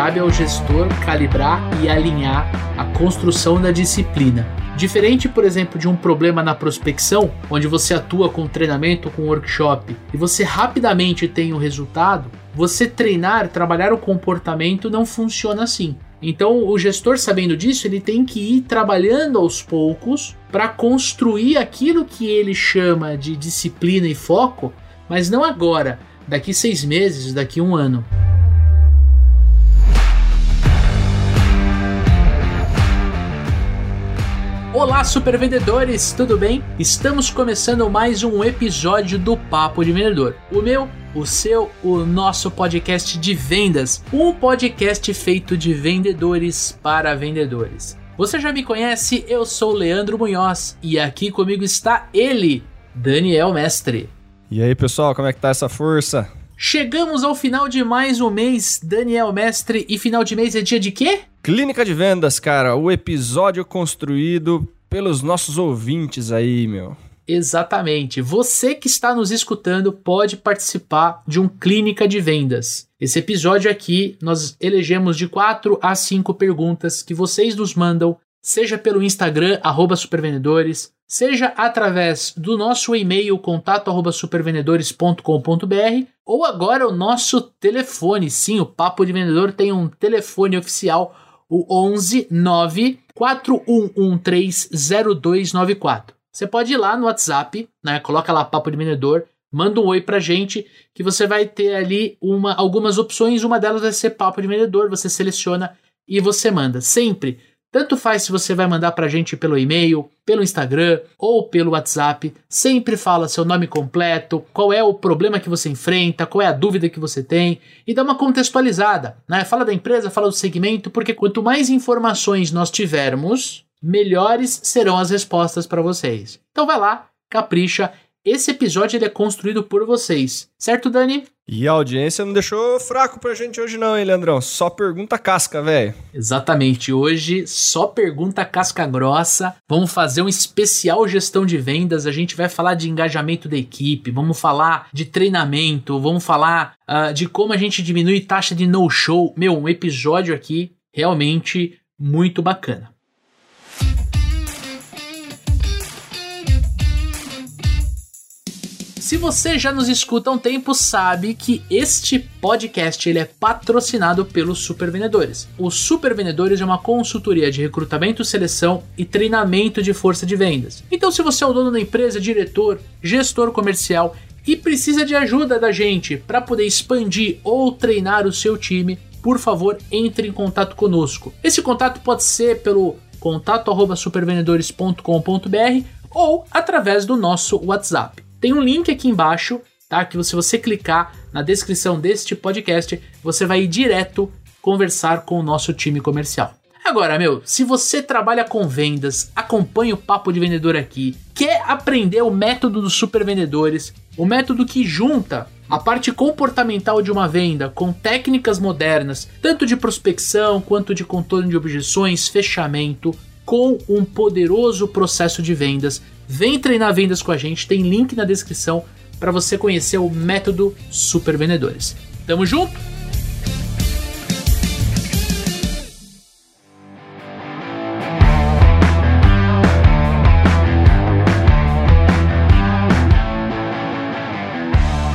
Cabe ao gestor calibrar e alinhar a construção da disciplina. Diferente, por exemplo, de um problema na prospecção, onde você atua com treinamento, com workshop, e você rapidamente tem o resultado, você treinar, trabalhar o comportamento não funciona assim. Então, o gestor sabendo disso, ele tem que ir trabalhando aos poucos para construir aquilo que ele chama de disciplina e foco, mas não agora, daqui seis meses, daqui um ano. Olá, super vendedores, tudo bem? Estamos começando mais um episódio do Papo de Vendedor. O meu, o seu, o nosso podcast de vendas. Um podcast feito de vendedores para vendedores. Você já me conhece, eu sou Leandro Munhoz e aqui comigo está ele, Daniel Mestre. E aí, pessoal, como é que tá essa força? Chegamos ao final de mais um mês, Daniel Mestre, e final de mês é dia de quê? Clínica de Vendas, cara, o episódio construído pelos nossos ouvintes aí, meu. Exatamente. Você que está nos escutando pode participar de um Clínica de Vendas. Esse episódio aqui nós elegemos de 4 a 5 perguntas que vocês nos mandam, seja pelo Instagram, arroba supervendedores, seja através do nosso e-mail contato supervendedores.com.br ou agora o nosso telefone. Sim, o Papo de Vendedor tem um telefone oficial o 11 9 41130294. Você pode ir lá no WhatsApp, né? Coloca lá Papo de Vendedor, manda um oi pra gente, que você vai ter ali uma, algumas opções. Uma delas vai ser Papo de Vendedor, você seleciona e você manda. Sempre tanto faz se você vai mandar para a gente pelo e-mail, pelo Instagram ou pelo WhatsApp. Sempre fala seu nome completo, qual é o problema que você enfrenta, qual é a dúvida que você tem e dá uma contextualizada. Né? Fala da empresa, fala do segmento, porque quanto mais informações nós tivermos, melhores serão as respostas para vocês. Então vai lá, capricha esse episódio ele é construído por vocês, certo, Dani? E a audiência não deixou fraco pra gente hoje não, hein, Leandrão? Só pergunta casca, velho. Exatamente, hoje só pergunta casca grossa. Vamos fazer um especial gestão de vendas, a gente vai falar de engajamento da equipe, vamos falar de treinamento, vamos falar uh, de como a gente diminui taxa de no-show. Meu, um episódio aqui realmente muito bacana. Se você já nos escuta há um tempo, sabe que este podcast ele é patrocinado pelos Super Vendedores. O Super Vendedores é uma consultoria de recrutamento, seleção e treinamento de força de vendas. Então, se você é o dono da empresa, diretor, gestor comercial e precisa de ajuda da gente para poder expandir ou treinar o seu time, por favor, entre em contato conosco. Esse contato pode ser pelo contato@supervendedores.com.br ou através do nosso WhatsApp. Tem um link aqui embaixo, tá? Que se você clicar na descrição deste podcast, você vai ir direto conversar com o nosso time comercial. Agora, meu, se você trabalha com vendas, acompanha o papo de vendedor aqui, quer aprender o método dos super vendedores, o método que junta a parte comportamental de uma venda com técnicas modernas, tanto de prospecção quanto de contorno de objeções, fechamento, com um poderoso processo de vendas. Vem treinar vendas com a gente, tem link na descrição para você conhecer o método Super Vendedores. Tamo junto?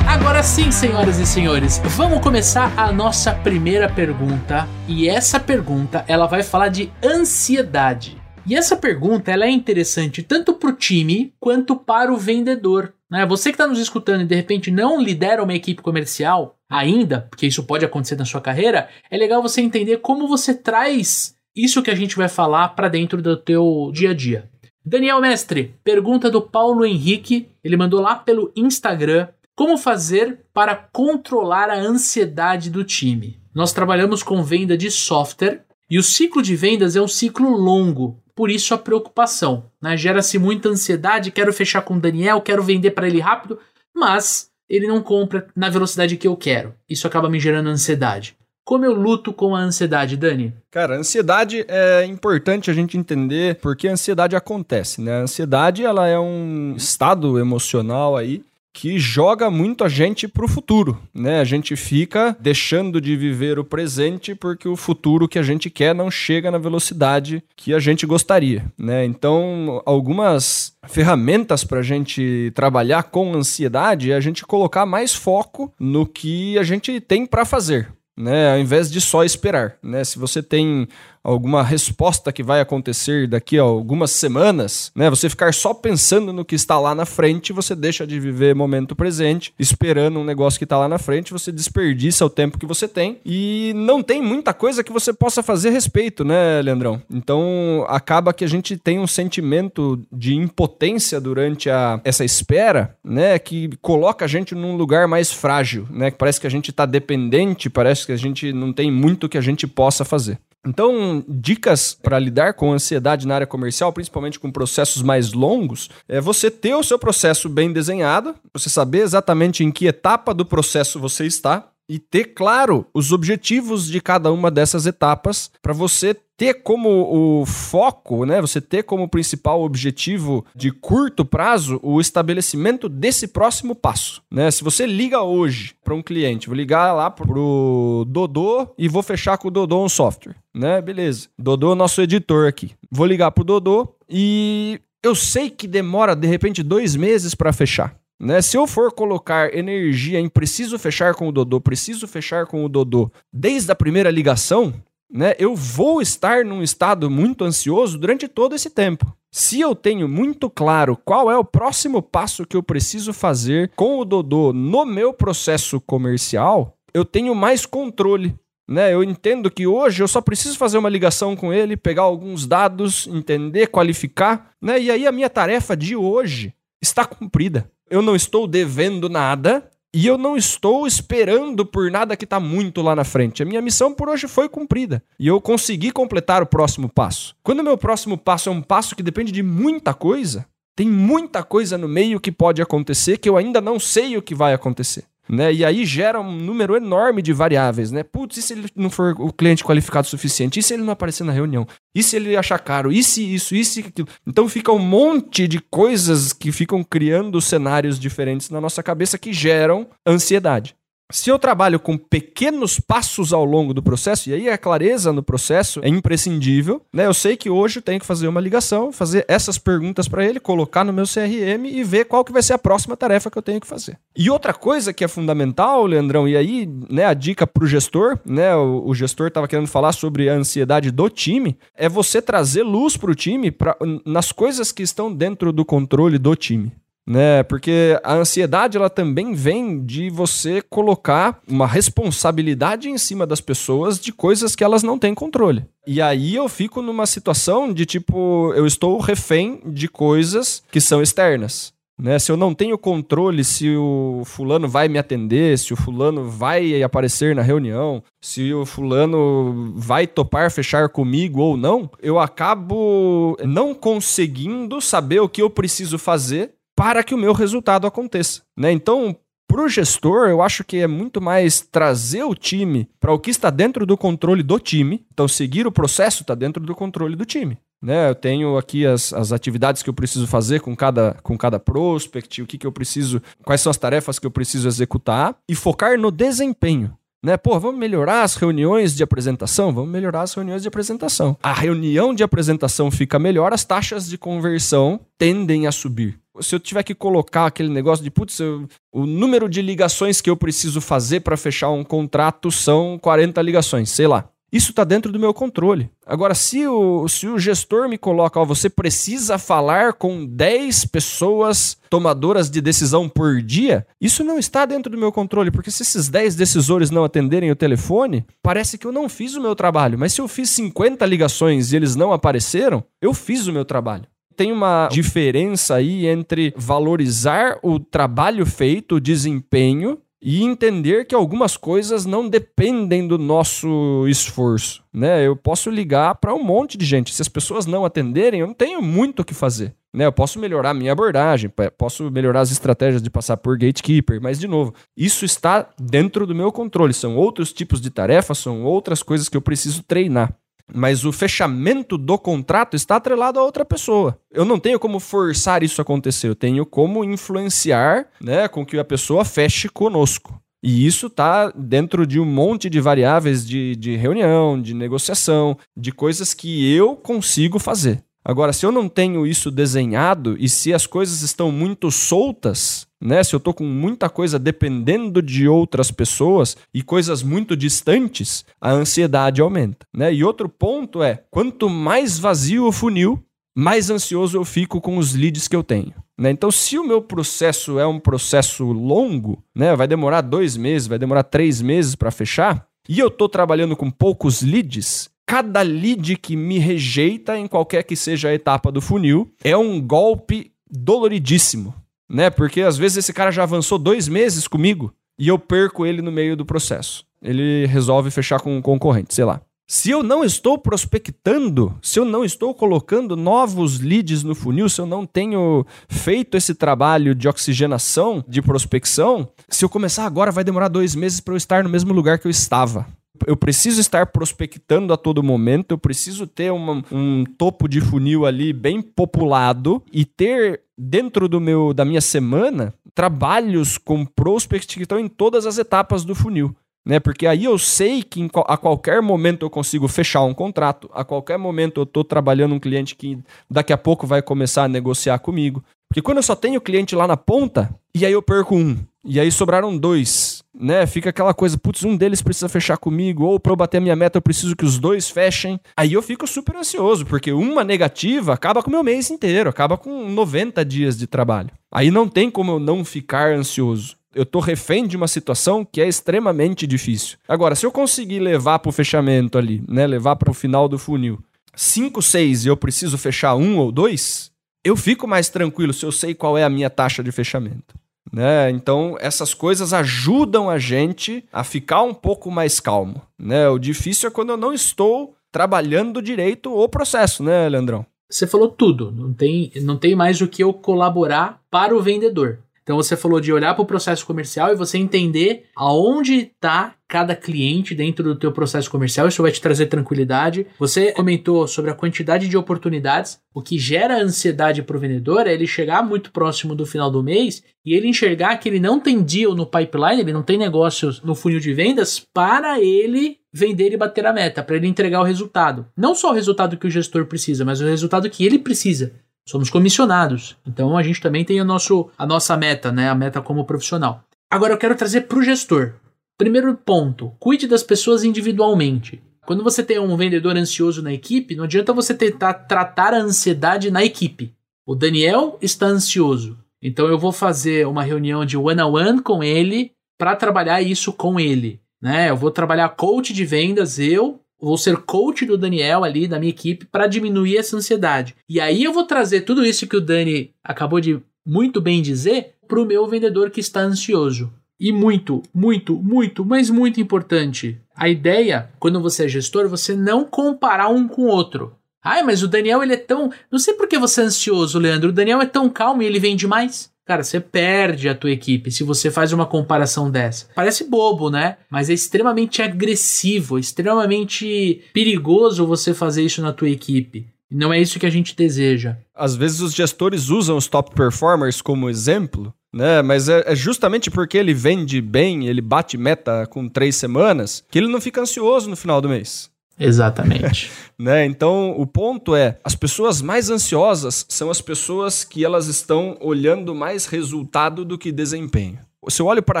Agora sim, senhoras e senhores, vamos começar a nossa primeira pergunta. E essa pergunta, ela vai falar de ansiedade. E essa pergunta ela é interessante tanto para o time quanto para o vendedor. Né? Você que está nos escutando e de repente não lidera uma equipe comercial ainda, porque isso pode acontecer na sua carreira, é legal você entender como você traz isso que a gente vai falar para dentro do teu dia a dia. Daniel Mestre, pergunta do Paulo Henrique, ele mandou lá pelo Instagram. Como fazer para controlar a ansiedade do time? Nós trabalhamos com venda de software e o ciclo de vendas é um ciclo longo por isso a preocupação. Né? Gera-se muita ansiedade, quero fechar com o Daniel, quero vender para ele rápido, mas ele não compra na velocidade que eu quero. Isso acaba me gerando ansiedade. Como eu luto com a ansiedade, Dani? Cara, ansiedade é importante a gente entender porque a ansiedade acontece, né? A ansiedade ela é um estado emocional aí que joga muito a gente para o futuro, né? A gente fica deixando de viver o presente porque o futuro que a gente quer não chega na velocidade que a gente gostaria, né? Então, algumas ferramentas para a gente trabalhar com ansiedade é a gente colocar mais foco no que a gente tem para fazer, né? Ao invés de só esperar, né? Se você tem alguma resposta que vai acontecer daqui a algumas semanas, né? Você ficar só pensando no que está lá na frente, você deixa de viver momento presente, esperando um negócio que está lá na frente, você desperdiça o tempo que você tem e não tem muita coisa que você possa fazer a respeito, né, Leandrão? Então acaba que a gente tem um sentimento de impotência durante a, essa espera, né, que coloca a gente num lugar mais frágil, né? Parece que a gente está dependente, parece que a gente não tem muito que a gente possa fazer. Então, dicas para lidar com ansiedade na área comercial, principalmente com processos mais longos, é você ter o seu processo bem desenhado, você saber exatamente em que etapa do processo você está e ter claro os objetivos de cada uma dessas etapas para você ter como o foco, né, você ter como principal objetivo de curto prazo o estabelecimento desse próximo passo, né? Se você liga hoje para um cliente, vou ligar lá pro Dodô e vou fechar com o Dodô um software, né? Beleza. Dodô é nosso editor aqui. Vou ligar pro Dodô e eu sei que demora de repente dois meses para fechar. Né? Se eu for colocar energia em preciso fechar com o Dodô, preciso fechar com o Dodô desde a primeira ligação, né, eu vou estar num estado muito ansioso durante todo esse tempo. Se eu tenho muito claro qual é o próximo passo que eu preciso fazer com o Dodô no meu processo comercial, eu tenho mais controle. Né? Eu entendo que hoje eu só preciso fazer uma ligação com ele, pegar alguns dados, entender, qualificar, né? e aí a minha tarefa de hoje está cumprida. Eu não estou devendo nada, e eu não estou esperando por nada que está muito lá na frente. A minha missão por hoje foi cumprida. E eu consegui completar o próximo passo. Quando o meu próximo passo é um passo que depende de muita coisa, tem muita coisa no meio que pode acontecer que eu ainda não sei o que vai acontecer. Né? E aí gera um número enorme de variáveis, né? Putz, e se ele não for o cliente qualificado o suficiente? E se ele não aparecer na reunião? E se ele achar caro? E se isso, e aquilo? Então fica um monte de coisas que ficam criando cenários diferentes na nossa cabeça que geram ansiedade. Se eu trabalho com pequenos passos ao longo do processo, e aí a clareza no processo é imprescindível, né? Eu sei que hoje eu tenho que fazer uma ligação, fazer essas perguntas para ele, colocar no meu CRM e ver qual que vai ser a próxima tarefa que eu tenho que fazer. E outra coisa que é fundamental, Leandrão, e aí, né, a dica para o gestor, né? O, o gestor estava querendo falar sobre a ansiedade do time, é você trazer luz para o time pra, nas coisas que estão dentro do controle do time né? Porque a ansiedade ela também vem de você colocar uma responsabilidade em cima das pessoas de coisas que elas não têm controle. E aí eu fico numa situação de tipo, eu estou refém de coisas que são externas. Né? Se eu não tenho controle se o fulano vai me atender, se o fulano vai aparecer na reunião, se o fulano vai topar fechar comigo ou não, eu acabo não conseguindo saber o que eu preciso fazer para que o meu resultado aconteça. Né? Então, para o gestor, eu acho que é muito mais trazer o time para o que está dentro do controle do time. Então, seguir o processo está dentro do controle do time. Né? Eu tenho aqui as, as atividades que eu preciso fazer com cada, com cada prospect, o que, que eu preciso, quais são as tarefas que eu preciso executar e focar no desempenho. Né? Pô, vamos melhorar as reuniões de apresentação? Vamos melhorar as reuniões de apresentação. A reunião de apresentação fica melhor, as taxas de conversão tendem a subir se eu tiver que colocar aquele negócio de, putz, eu, o número de ligações que eu preciso fazer para fechar um contrato são 40 ligações, sei lá. Isso está dentro do meu controle. Agora, se o, se o gestor me coloca, ó, você precisa falar com 10 pessoas tomadoras de decisão por dia, isso não está dentro do meu controle, porque se esses 10 decisores não atenderem o telefone, parece que eu não fiz o meu trabalho. Mas se eu fiz 50 ligações e eles não apareceram, eu fiz o meu trabalho tem uma diferença aí entre valorizar o trabalho feito, o desempenho, e entender que algumas coisas não dependem do nosso esforço, né? Eu posso ligar para um monte de gente. Se as pessoas não atenderem, eu não tenho muito o que fazer. Né, eu posso melhorar a minha abordagem, posso melhorar as estratégias de passar por gatekeeper, mas de novo, isso está dentro do meu controle. São outros tipos de tarefas, são outras coisas que eu preciso treinar. Mas o fechamento do contrato está atrelado a outra pessoa. Eu não tenho como forçar isso a acontecer, eu tenho como influenciar né, com que a pessoa feche conosco. E isso está dentro de um monte de variáveis de, de reunião, de negociação, de coisas que eu consigo fazer. Agora, se eu não tenho isso desenhado e se as coisas estão muito soltas, né? Se eu tô com muita coisa dependendo de outras pessoas e coisas muito distantes, a ansiedade aumenta, né? E outro ponto é, quanto mais vazio o funil, mais ansioso eu fico com os leads que eu tenho. Né? Então, se o meu processo é um processo longo, né? vai demorar dois meses, vai demorar três meses para fechar, e eu estou trabalhando com poucos leads, cada lead que me rejeita em qualquer que seja a etapa do funil é um golpe doloridíssimo, né? Porque às vezes esse cara já avançou dois meses comigo e eu perco ele no meio do processo. Ele resolve fechar com um concorrente, sei lá. Se eu não estou prospectando, se eu não estou colocando novos leads no funil, se eu não tenho feito esse trabalho de oxigenação, de prospecção, se eu começar agora, vai demorar dois meses para eu estar no mesmo lugar que eu estava eu preciso estar prospectando a todo momento, eu preciso ter uma, um topo de funil ali bem populado e ter dentro do meu da minha semana trabalhos com prospect que estão em todas as etapas do funil. Né? Porque aí eu sei que a qualquer momento eu consigo fechar um contrato, a qualquer momento eu estou trabalhando um cliente que daqui a pouco vai começar a negociar comigo. Porque quando eu só tenho cliente lá na ponta, e aí eu perco um, e aí sobraram dois, né? Fica aquela coisa, putz, um deles precisa fechar comigo, ou para eu bater a minha meta eu preciso que os dois fechem. Aí eu fico super ansioso, porque uma negativa acaba com o meu mês inteiro, acaba com 90 dias de trabalho. Aí não tem como eu não ficar ansioso. Eu tô refém de uma situação que é extremamente difícil. Agora, se eu conseguir levar pro fechamento ali, né? Levar para o final do funil, 5, 6 e eu preciso fechar um ou dois, eu fico mais tranquilo se eu sei qual é a minha taxa de fechamento. Né? Então, essas coisas ajudam a gente a ficar um pouco mais calmo. Né? O difícil é quando eu não estou trabalhando direito o processo, né, Leandrão? Você falou tudo. Não tem, não tem mais o que eu colaborar para o vendedor. Então você falou de olhar para o processo comercial e você entender aonde está cada cliente dentro do teu processo comercial, isso vai te trazer tranquilidade. Você comentou sobre a quantidade de oportunidades. O que gera ansiedade para o vendedor é ele chegar muito próximo do final do mês e ele enxergar que ele não tem deal no pipeline, ele não tem negócios no funil de vendas para ele vender e bater a meta, para ele entregar o resultado. Não só o resultado que o gestor precisa, mas o resultado que ele precisa somos comissionados. Então a gente também tem o nosso, a nossa meta, né? A meta como profissional. Agora eu quero trazer para o gestor. Primeiro ponto: cuide das pessoas individualmente. Quando você tem um vendedor ansioso na equipe, não adianta você tentar tratar a ansiedade na equipe. O Daniel está ansioso, então eu vou fazer uma reunião de one on one com ele para trabalhar isso com ele. Né? Eu vou trabalhar coach de vendas, eu vou ser coach do Daniel ali, da minha equipe, para diminuir essa ansiedade. E aí eu vou trazer tudo isso que o Dani acabou de muito bem dizer para o meu vendedor que está ansioso. E muito, muito, muito, mas muito importante. A ideia, quando você é gestor, você não comparar um com o outro. Ai, mas o Daniel ele é tão. Não sei por que você é ansioso, Leandro. O Daniel é tão calmo e ele vende mais. Cara, você perde a tua equipe se você faz uma comparação dessa. Parece bobo, né? Mas é extremamente agressivo, extremamente perigoso você fazer isso na tua equipe. E não é isso que a gente deseja. Às vezes os gestores usam os top performers como exemplo, né? Mas é, é, justamente porque ele vende bem, ele bate meta com três semanas, que ele não fica ansioso no final do mês. Exatamente. né? Então, o ponto é, as pessoas mais ansiosas são as pessoas que elas estão olhando mais resultado do que desempenho. Se eu olho para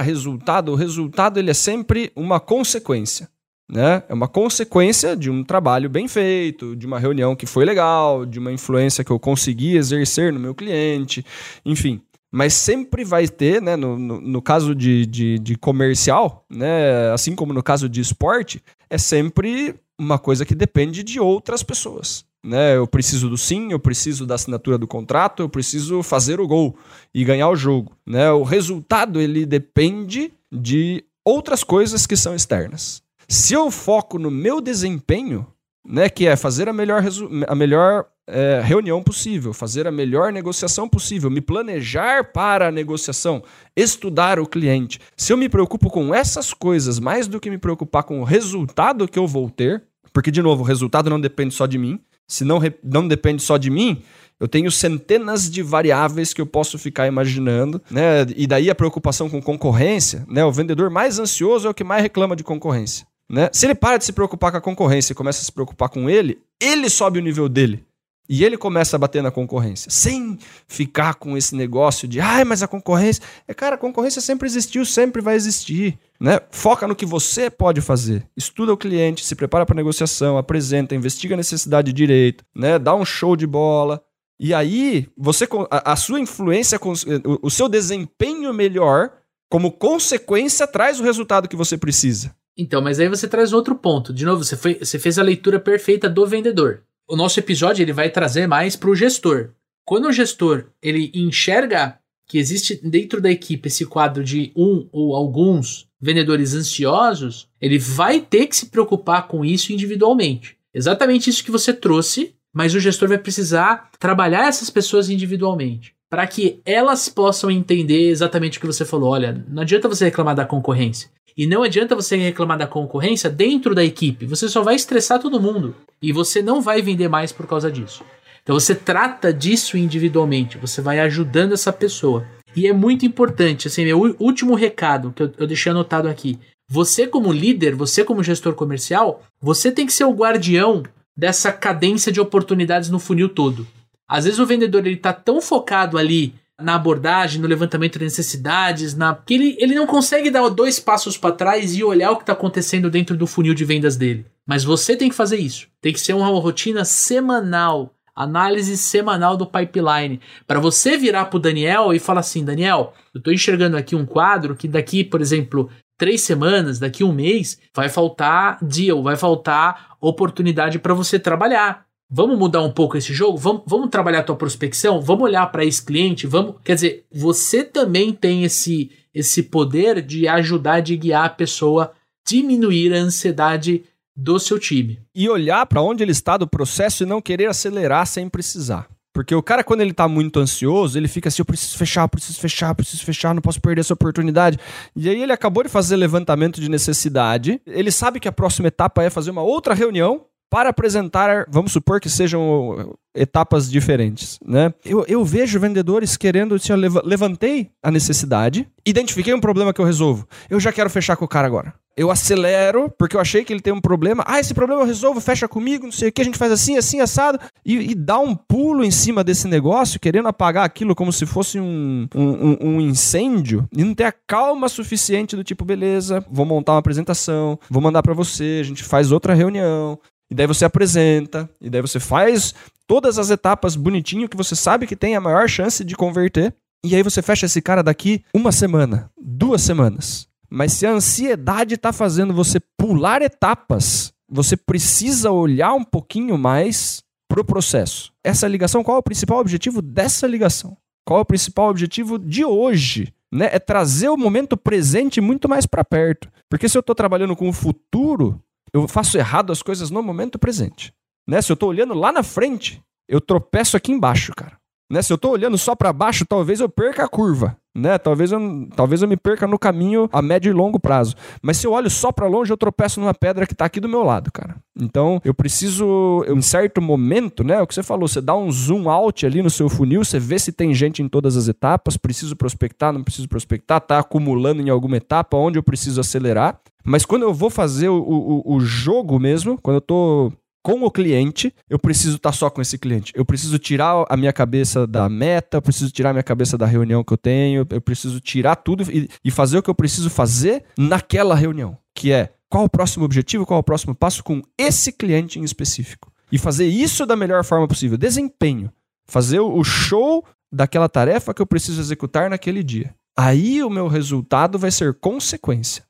resultado, o resultado ele é sempre uma consequência. Né? É uma consequência de um trabalho bem feito, de uma reunião que foi legal, de uma influência que eu consegui exercer no meu cliente, enfim mas sempre vai ter, né, no, no, no caso de, de, de, comercial, né, assim como no caso de esporte, é sempre uma coisa que depende de outras pessoas. Né? Eu preciso do sim, eu preciso da assinatura do contrato, eu preciso fazer o gol e ganhar o jogo. Né? O resultado ele depende de outras coisas que são externas. Se eu foco no meu desempenho, né, que é fazer a melhor, a melhor é, reunião possível, fazer a melhor negociação possível, me planejar para a negociação, estudar o cliente. Se eu me preocupo com essas coisas mais do que me preocupar com o resultado que eu vou ter, Porque, de novo, o resultado não depende só de mim. Se não, não depende só de mim, eu tenho centenas de variáveis que eu posso ficar imaginando, né? E daí a preocupação com concorrência, né? O vendedor mais ansioso é o que mais reclama de concorrência, né? Se ele para de se preocupar com a concorrência e começa a se preocupar com ele, ele sobe o nível dele. E ele começa a bater na concorrência, sem ficar com esse negócio de, ai, mas a concorrência. É, cara, a concorrência sempre existiu, sempre vai existir. Né? Foca no que você pode fazer. Estuda o cliente, se prepara para negociação, apresenta, investiga a necessidade de direito, né? dá um show de bola. E aí, você a, a sua influência, o, o seu desempenho melhor, como consequência, traz o resultado que você precisa. Então, mas aí você traz outro ponto. De novo, você, foi, você fez a leitura perfeita do vendedor o nosso episódio ele vai trazer mais para o gestor. Quando o gestor ele enxerga que existe dentro da equipe esse quadro de um ou alguns vendedores ansiosos, ele vai ter que se preocupar com isso individualmente. Exatamente isso que você trouxe, mas o gestor vai precisar trabalhar essas pessoas individualmente para que elas possam entender exatamente o que você falou. Olha, não adianta você reclamar da concorrência. E não adianta você reclamar da concorrência dentro da equipe. Você só vai estressar todo mundo. E você não vai vender mais por causa disso. Então você trata disso individualmente. Você vai ajudando essa pessoa. E é muito importante, assim, meu último recado que eu, eu deixei anotado aqui. Você, como líder, você, como gestor comercial, você tem que ser o guardião dessa cadência de oportunidades no funil todo. Às vezes o vendedor ele tá tão focado ali na abordagem, no levantamento de necessidades, na que ele, ele não consegue dar dois passos para trás e olhar o que está acontecendo dentro do funil de vendas dele. Mas você tem que fazer isso. Tem que ser uma rotina semanal, análise semanal do pipeline, para você virar para o Daniel e falar assim, Daniel, eu estou enxergando aqui um quadro que daqui, por exemplo, três semanas, daqui um mês, vai faltar deal, vai faltar oportunidade para você trabalhar. Vamos mudar um pouco esse jogo? Vamos, vamos trabalhar a tua prospecção? Vamos olhar para esse cliente? Vamos, quer dizer, você também tem esse esse poder de ajudar de guiar a pessoa diminuir a ansiedade do seu time. E olhar para onde ele está do processo e não querer acelerar sem precisar. Porque o cara, quando ele tá muito ansioso, ele fica assim: eu preciso fechar, preciso fechar, preciso fechar, não posso perder essa oportunidade. E aí ele acabou de fazer levantamento de necessidade. Ele sabe que a próxima etapa é fazer uma outra reunião para apresentar, vamos supor que sejam etapas diferentes, né? Eu, eu vejo vendedores querendo, assim, eu levantei a necessidade, identifiquei um problema que eu resolvo, eu já quero fechar com o cara agora. Eu acelero, porque eu achei que ele tem um problema. Ah, esse problema eu resolvo, fecha comigo, não sei o que, a gente faz assim, assim, assado. E, e dá um pulo em cima desse negócio, querendo apagar aquilo como se fosse um, um, um incêndio, e não ter a calma suficiente do tipo, beleza, vou montar uma apresentação, vou mandar para você, a gente faz outra reunião, e daí você apresenta, e daí você faz todas as etapas bonitinho que você sabe que tem a maior chance de converter. E aí você fecha esse cara daqui uma semana, duas semanas. Mas se a ansiedade está fazendo você pular etapas, você precisa olhar um pouquinho mais pro processo. Essa ligação, qual é o principal objetivo dessa ligação? Qual é o principal objetivo de hoje? Né? É trazer o momento presente muito mais para perto. Porque se eu estou trabalhando com o futuro, eu faço errado as coisas no momento presente. Né? Se eu tô olhando lá na frente, eu tropeço aqui embaixo, cara. Né? Se eu tô olhando só para baixo, talvez eu perca a curva, né? Talvez eu, talvez eu me perca no caminho a médio e longo prazo. Mas se eu olho só para longe, eu tropeço numa pedra que tá aqui do meu lado, cara. Então, eu preciso, em certo momento, né, o que você falou, você dá um zoom out ali no seu funil, você vê se tem gente em todas as etapas, preciso prospectar, não preciso prospectar, tá acumulando em alguma etapa onde eu preciso acelerar. Mas quando eu vou fazer o, o, o jogo mesmo, quando eu tô com o cliente, eu preciso estar tá só com esse cliente. Eu preciso tirar a minha cabeça da meta, eu preciso tirar a minha cabeça da reunião que eu tenho, eu preciso tirar tudo e, e fazer o que eu preciso fazer naquela reunião, que é qual o próximo objetivo, qual o próximo passo com esse cliente em específico. E fazer isso da melhor forma possível. Desempenho. Fazer o show daquela tarefa que eu preciso executar naquele dia. Aí o meu resultado vai ser consequência.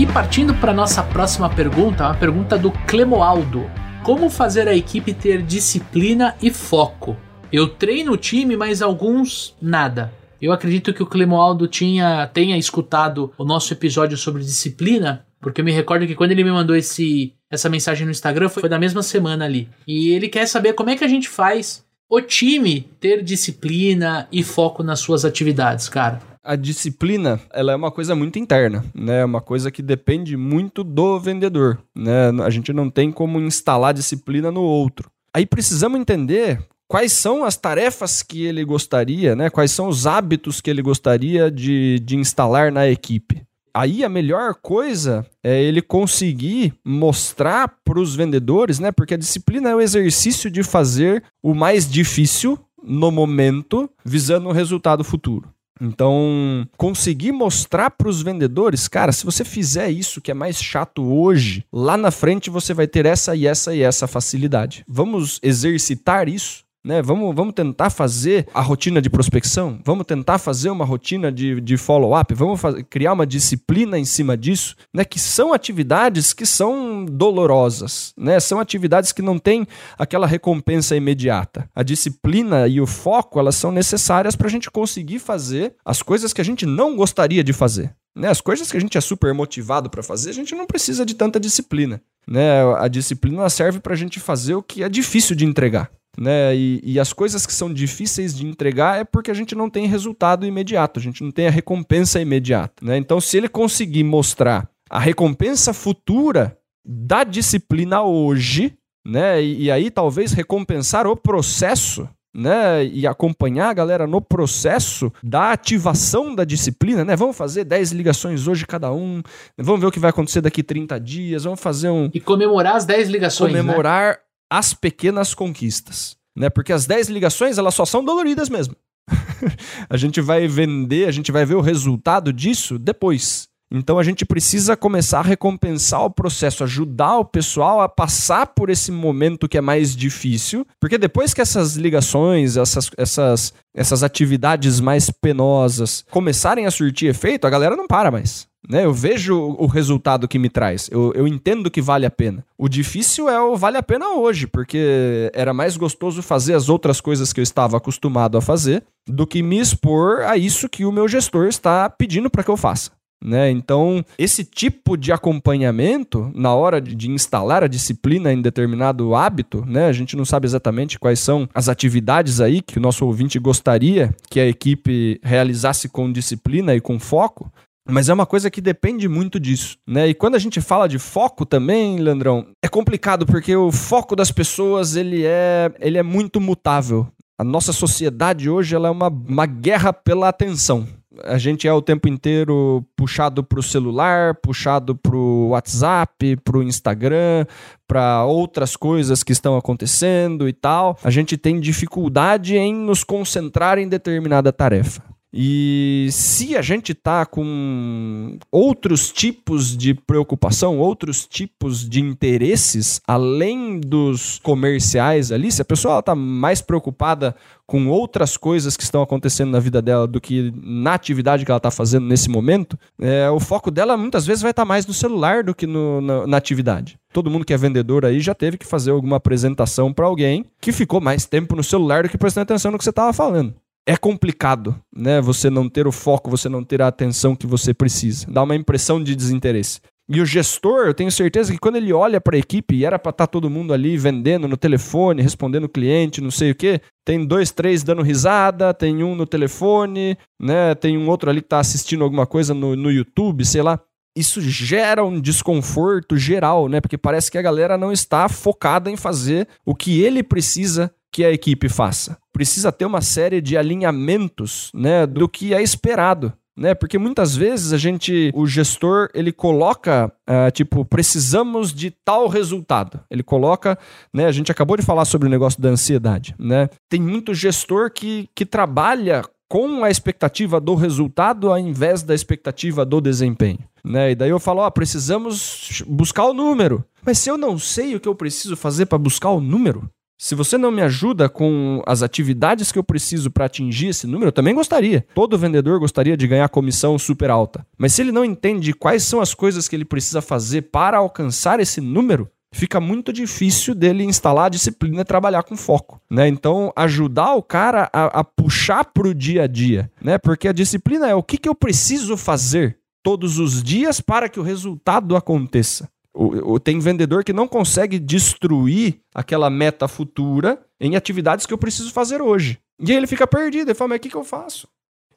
E partindo para nossa próxima pergunta, uma pergunta do Clemoaldo. Como fazer a equipe ter disciplina e foco? Eu treino o time, mas alguns nada. Eu acredito que o Clemoaldo tinha, tenha escutado o nosso episódio sobre disciplina, porque eu me recordo que quando ele me mandou esse, essa mensagem no Instagram foi da mesma semana ali. E ele quer saber como é que a gente faz o time ter disciplina e foco nas suas atividades, cara? A disciplina, ela é uma coisa muito interna, né? É uma coisa que depende muito do vendedor, né? A gente não tem como instalar disciplina no outro. Aí precisamos entender quais são as tarefas que ele gostaria, né? Quais são os hábitos que ele gostaria de, de instalar na equipe. Aí a melhor coisa é ele conseguir mostrar para os vendedores, né? Porque a disciplina é o exercício de fazer o mais difícil no momento, visando um resultado futuro. Então, conseguir mostrar para os vendedores, cara, se você fizer isso que é mais chato hoje, lá na frente você vai ter essa e essa e essa facilidade. Vamos exercitar isso né? Vamos, vamos tentar fazer a rotina de prospecção, vamos tentar fazer uma rotina de, de follow-up, vamos fazer, criar uma disciplina em cima disso, né? que são atividades que são dolorosas, né? são atividades que não têm aquela recompensa imediata. A disciplina e o foco elas são necessárias para a gente conseguir fazer as coisas que a gente não gostaria de fazer. Né? As coisas que a gente é super motivado para fazer, a gente não precisa de tanta disciplina. Né? A disciplina serve para a gente fazer o que é difícil de entregar né? E, e, as coisas que são difíceis de entregar é porque a gente não tem resultado imediato, a gente não tem a recompensa imediata, né? Então, se ele conseguir mostrar a recompensa futura da disciplina hoje, né? E, e aí talvez recompensar o processo, né, e acompanhar a galera no processo da ativação da disciplina, né? Vamos fazer 10 ligações hoje cada um, vamos ver o que vai acontecer daqui 30 dias, vamos fazer um E comemorar as 10 ligações, né? Comemorar né? as pequenas conquistas, né? Porque as 10 ligações, elas só são doloridas mesmo. a gente vai vender, a gente vai ver o resultado disso depois. Então a gente precisa começar a recompensar o processo, ajudar o pessoal a passar por esse momento que é mais difícil, porque depois que essas ligações, essas, essas, essas atividades mais penosas começarem a surtir efeito, a galera não para mais. Né? Eu vejo o resultado que me traz. Eu, eu entendo que vale a pena. O difícil é o vale a pena hoje, porque era mais gostoso fazer as outras coisas que eu estava acostumado a fazer do que me expor a isso que o meu gestor está pedindo para que eu faça. Né? Então, esse tipo de acompanhamento, na hora de instalar a disciplina em determinado hábito, né? a gente não sabe exatamente quais são as atividades aí que o nosso ouvinte gostaria que a equipe realizasse com disciplina e com foco, mas é uma coisa que depende muito disso, né? E quando a gente fala de foco também, Leandrão, é complicado porque o foco das pessoas ele é, ele é muito mutável. A nossa sociedade hoje ela é uma, uma guerra pela atenção. A gente é o tempo inteiro puxado para o celular, puxado para o WhatsApp, para o Instagram, para outras coisas que estão acontecendo e tal. A gente tem dificuldade em nos concentrar em determinada tarefa. E se a gente está com outros tipos de preocupação, outros tipos de interesses, além dos comerciais ali, se a pessoa está mais preocupada com outras coisas que estão acontecendo na vida dela do que na atividade que ela está fazendo nesse momento, é, o foco dela muitas vezes vai estar tá mais no celular do que no, na, na atividade. Todo mundo que é vendedor aí já teve que fazer alguma apresentação para alguém que ficou mais tempo no celular do que prestando atenção no que você estava falando é complicado, né? Você não ter o foco, você não ter a atenção que você precisa. Dá uma impressão de desinteresse. E o gestor, eu tenho certeza que quando ele olha para a equipe e era para estar tá todo mundo ali vendendo no telefone, respondendo o cliente, não sei o quê, tem dois, três dando risada, tem um no telefone, né? Tem um outro ali que está assistindo alguma coisa no, no YouTube, sei lá. Isso gera um desconforto geral, né? Porque parece que a galera não está focada em fazer o que ele precisa que a equipe faça. Precisa ter uma série de alinhamentos né, do que é esperado. Né? Porque muitas vezes a gente, o gestor, ele coloca, uh, tipo, precisamos de tal resultado. Ele coloca, né? A gente acabou de falar sobre o negócio da ansiedade, né? Tem muito gestor que, que trabalha com a expectativa do resultado ao invés da expectativa do desempenho. Né? E daí eu falo, ó, precisamos buscar o número. Mas se eu não sei o que eu preciso fazer para buscar o número, se você não me ajuda com as atividades que eu preciso para atingir esse número, eu também gostaria. Todo vendedor gostaria de ganhar comissão super alta. Mas se ele não entende quais são as coisas que ele precisa fazer para alcançar esse número, fica muito difícil dele instalar a disciplina e trabalhar com foco, né? Então, ajudar o cara a, a puxar para o dia a dia, né? Porque a disciplina é o que, que eu preciso fazer todos os dias para que o resultado aconteça. O, o, tem vendedor que não consegue destruir aquela meta futura em atividades que eu preciso fazer hoje. E aí ele fica perdido, ele fala, mas o que, que eu faço?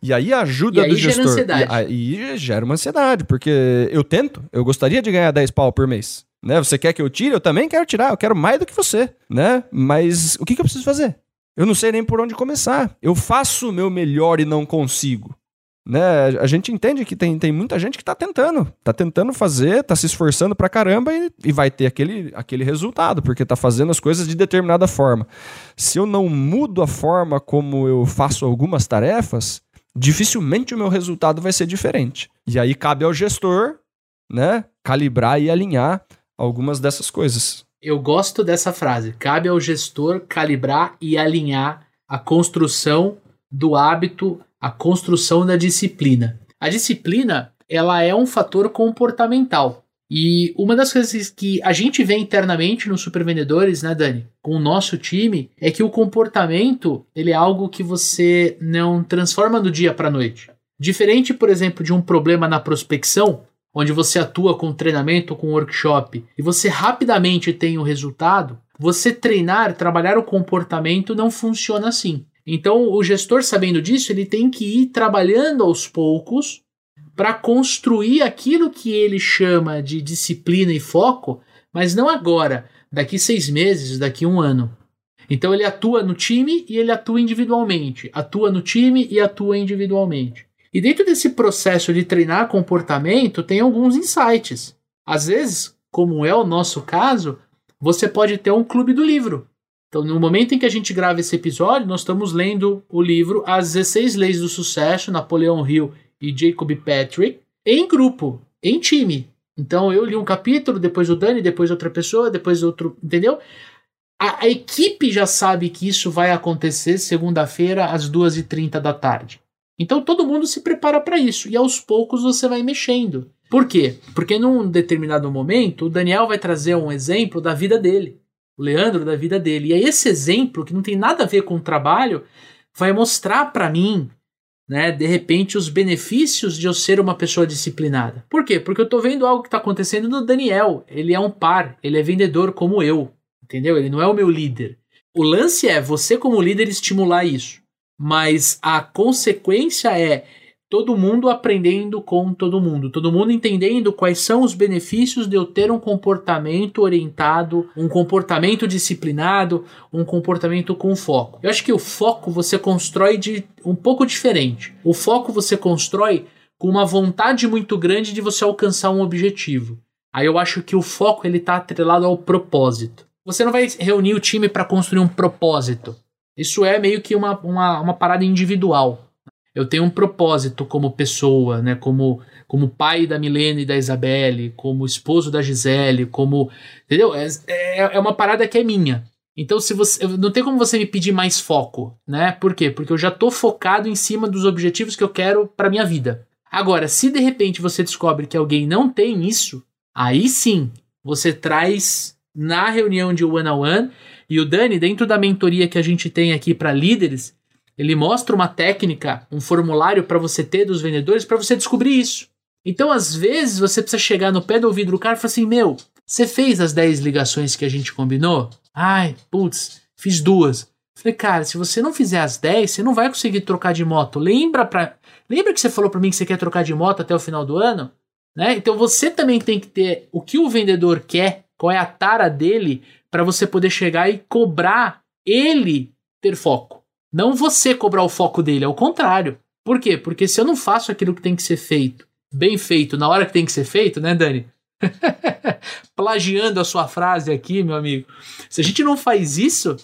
E aí a ajuda e aí do gestor. Gera ansiedade. E aí gera uma ansiedade, porque eu tento, eu gostaria de ganhar 10 pau por mês. Né? Você quer que eu tire? Eu também quero tirar, eu quero mais do que você, né? Mas o que, que eu preciso fazer? Eu não sei nem por onde começar. Eu faço o meu melhor e não consigo. Né? A gente entende que tem, tem muita gente que tá tentando. Tá tentando fazer, tá se esforçando pra caramba e, e vai ter aquele, aquele resultado, porque tá fazendo as coisas de determinada forma. Se eu não mudo a forma como eu faço algumas tarefas, dificilmente o meu resultado vai ser diferente. E aí cabe ao gestor, né, calibrar e alinhar algumas dessas coisas. Eu gosto dessa frase. Cabe ao gestor calibrar e alinhar a construção do hábito a construção da disciplina. A disciplina, ela é um fator comportamental. E uma das coisas que a gente vê internamente nos supervendedores, né, Dani, com o nosso time, é que o comportamento, ele é algo que você não transforma do dia para noite. Diferente, por exemplo, de um problema na prospecção, onde você atua com treinamento, com workshop, e você rapidamente tem o resultado, você treinar, trabalhar o comportamento não funciona assim. Então, o gestor, sabendo disso, ele tem que ir trabalhando aos poucos para construir aquilo que ele chama de disciplina e foco, mas não agora, daqui seis meses, daqui um ano. Então, ele atua no time e ele atua individualmente, atua no time e atua individualmente. E dentro desse processo de treinar comportamento, tem alguns insights. Às vezes, como é o nosso caso, você pode ter um clube do livro. Então, no momento em que a gente grava esse episódio, nós estamos lendo o livro As 16 Leis do Sucesso, Napoleão Hill e Jacob Patrick, em grupo, em time. Então, eu li um capítulo, depois o Dani, depois outra pessoa, depois outro, entendeu? A, a equipe já sabe que isso vai acontecer segunda-feira às 2h30 da tarde. Então, todo mundo se prepara para isso e aos poucos você vai mexendo. Por quê? Porque num determinado momento, o Daniel vai trazer um exemplo da vida dele o Leandro da vida dele. E aí esse exemplo, que não tem nada a ver com o trabalho, vai mostrar para mim, né, de repente, os benefícios de eu ser uma pessoa disciplinada. Por quê? Porque eu tô vendo algo que tá acontecendo no Daniel. Ele é um par, ele é vendedor como eu, entendeu? Ele não é o meu líder. O lance é você como líder estimular isso. Mas a consequência é todo mundo aprendendo com todo mundo, todo mundo entendendo quais são os benefícios de eu ter um comportamento orientado, um comportamento disciplinado, um comportamento com foco. Eu acho que o foco você constrói de um pouco diferente. O foco você constrói com uma vontade muito grande de você alcançar um objetivo. Aí eu acho que o foco ele está atrelado ao propósito. Você não vai reunir o time para construir um propósito. Isso é meio que uma, uma, uma parada individual. Eu tenho um propósito como pessoa, né? Como, como pai da Milena e da Isabelle, como esposo da Gisele, como. Entendeu? É, é, é uma parada que é minha. Então, se você. Não tem como você me pedir mais foco, né? Por quê? Porque eu já tô focado em cima dos objetivos que eu quero para minha vida. Agora, se de repente você descobre que alguém não tem isso, aí sim você traz na reunião de one on one e o Dani, dentro da mentoria que a gente tem aqui para líderes, ele mostra uma técnica, um formulário para você ter dos vendedores para você descobrir isso. Então, às vezes, você precisa chegar no pé do ouvido do cara e falar assim: Meu, você fez as 10 ligações que a gente combinou? Ai, putz, fiz duas. Falei, cara, se você não fizer as 10, você não vai conseguir trocar de moto. Lembra pra... Lembra que você falou para mim que você quer trocar de moto até o final do ano? Né? Então você também tem que ter o que o vendedor quer, qual é a tara dele, para você poder chegar e cobrar ele ter foco. Não você cobrar o foco dele, é o contrário. Por quê? Porque se eu não faço aquilo que tem que ser feito, bem feito, na hora que tem que ser feito, né, Dani? Plagiando a sua frase aqui, meu amigo. Se a gente não faz isso,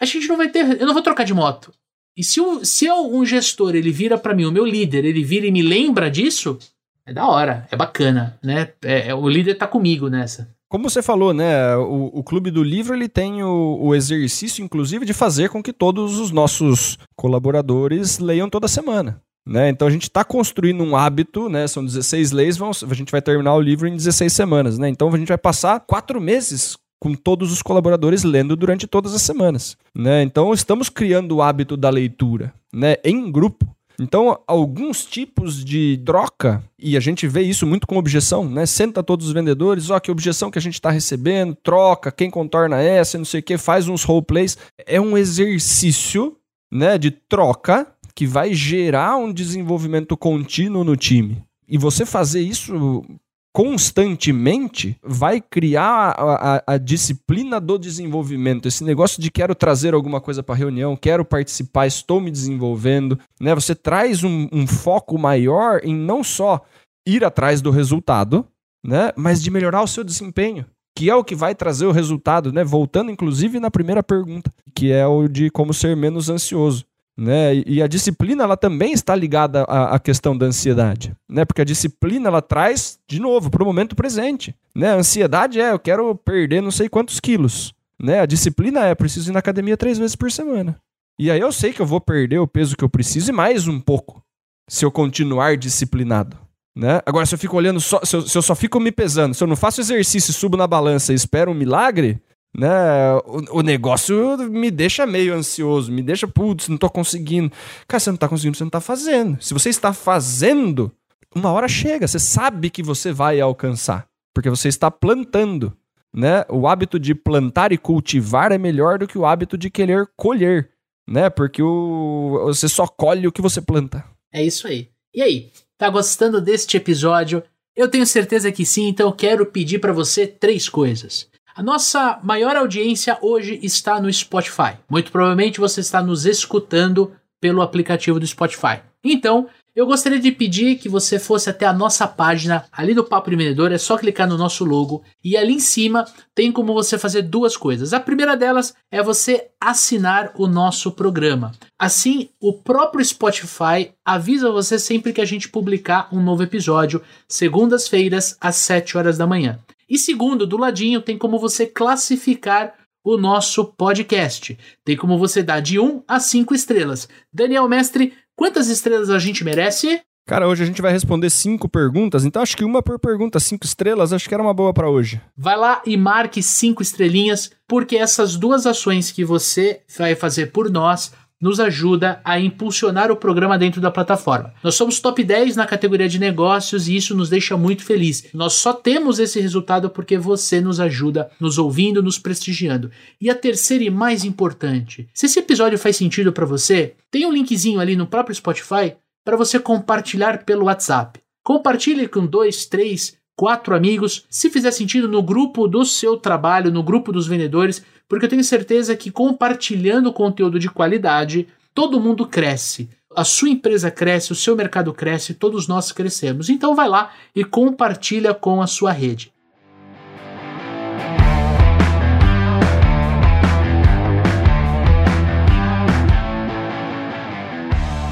a gente não vai ter. Eu não vou trocar de moto. E se, um, se um gestor ele vira para mim, o meu líder, ele vira e me lembra disso, é da hora, é bacana, né? É, é, o líder tá comigo nessa. Como você falou, né? O, o Clube do Livro ele tem o, o, exercício, inclusive, de fazer com que todos os nossos colaboradores leiam toda semana. Né? Então a gente está construindo um hábito, né? São 16 leis, vamos, a gente vai terminar o livro em 16 semanas, né? Então a gente vai passar quatro meses com todos os colaboradores lendo durante todas as semanas. Né? Então estamos criando o hábito da leitura né? em grupo. Então, alguns tipos de troca, e a gente vê isso muito com objeção, né? Senta todos os vendedores, ó, que objeção que a gente está recebendo, troca, quem contorna essa, não sei o que, faz uns roleplays. É um exercício, né, de troca que vai gerar um desenvolvimento contínuo no time. E você fazer isso constantemente vai criar a, a, a, disciplina do desenvolvimento. Esse negócio de quero trazer alguma coisa para a reunião, quero participar, estou me desenvolvendo. Né? Você traz um, um, foco maior em não só ir atrás do resultado, né? mas de melhorar o seu desempenho. Que é o que vai trazer o resultado, né? Voltando, inclusive, na primeira pergunta, que é o de como ser menos ansioso. Né? E a disciplina ela também está ligada à, à, questão da ansiedade, né? Porque a disciplina ela traz de novo para o momento presente, né? A ansiedade é eu quero perder não sei quantos quilos, né? A disciplina é preciso ir na academia três vezes por semana. E aí eu sei que eu vou perder o peso que eu preciso e mais um pouco se eu continuar disciplinado. Né? Agora, se eu fico olhando só, se eu, se eu só fico me pesando, se eu não faço exercício, subo na balança e espero um milagre, né? O, o, negócio me deixa meio ansioso, me deixa, putz, não tô conseguindo. Cara, você não tá conseguindo, você não tá fazendo. Se você está fazendo, uma hora chega, você sabe que você vai alcançar, porque você está plantando, né? O hábito de plantar e cultivar é melhor do que o hábito de querer colher, né? Porque o, você só colhe o que você planta. É isso aí. E aí, tá gostando deste episódio? Eu tenho certeza que sim, então quero pedir para você três coisas. A nossa maior audiência hoje está no Spotify. Muito provavelmente você está nos escutando pelo aplicativo do Spotify. Então, eu gostaria de pedir que você fosse até a nossa página ali do Papo Vendedor, é só clicar no nosso logo e ali em cima tem como você fazer duas coisas. A primeira delas é você assinar o nosso programa. Assim, o próprio Spotify avisa você sempre que a gente publicar um novo episódio, segundas-feiras às 7 horas da manhã. E segundo, do ladinho tem como você classificar o nosso podcast. Tem como você dar de 1 a 5 estrelas. Daniel Mestre, quantas estrelas a gente merece? Cara, hoje a gente vai responder cinco perguntas, então acho que uma por pergunta, cinco estrelas, acho que era uma boa para hoje. Vai lá e marque cinco estrelinhas, porque essas duas ações que você vai fazer por nós nos ajuda a impulsionar o programa dentro da plataforma. Nós somos top 10 na categoria de negócios e isso nos deixa muito feliz. Nós só temos esse resultado porque você nos ajuda, nos ouvindo, nos prestigiando. E a terceira e mais importante, se esse episódio faz sentido para você, tem um linkzinho ali no próprio Spotify para você compartilhar pelo WhatsApp. Compartilhe com dois, três, quatro amigos, se fizer sentido no grupo do seu trabalho, no grupo dos vendedores, porque eu tenho certeza que compartilhando conteúdo de qualidade, todo mundo cresce. A sua empresa cresce, o seu mercado cresce, todos nós crescemos. Então vai lá e compartilha com a sua rede.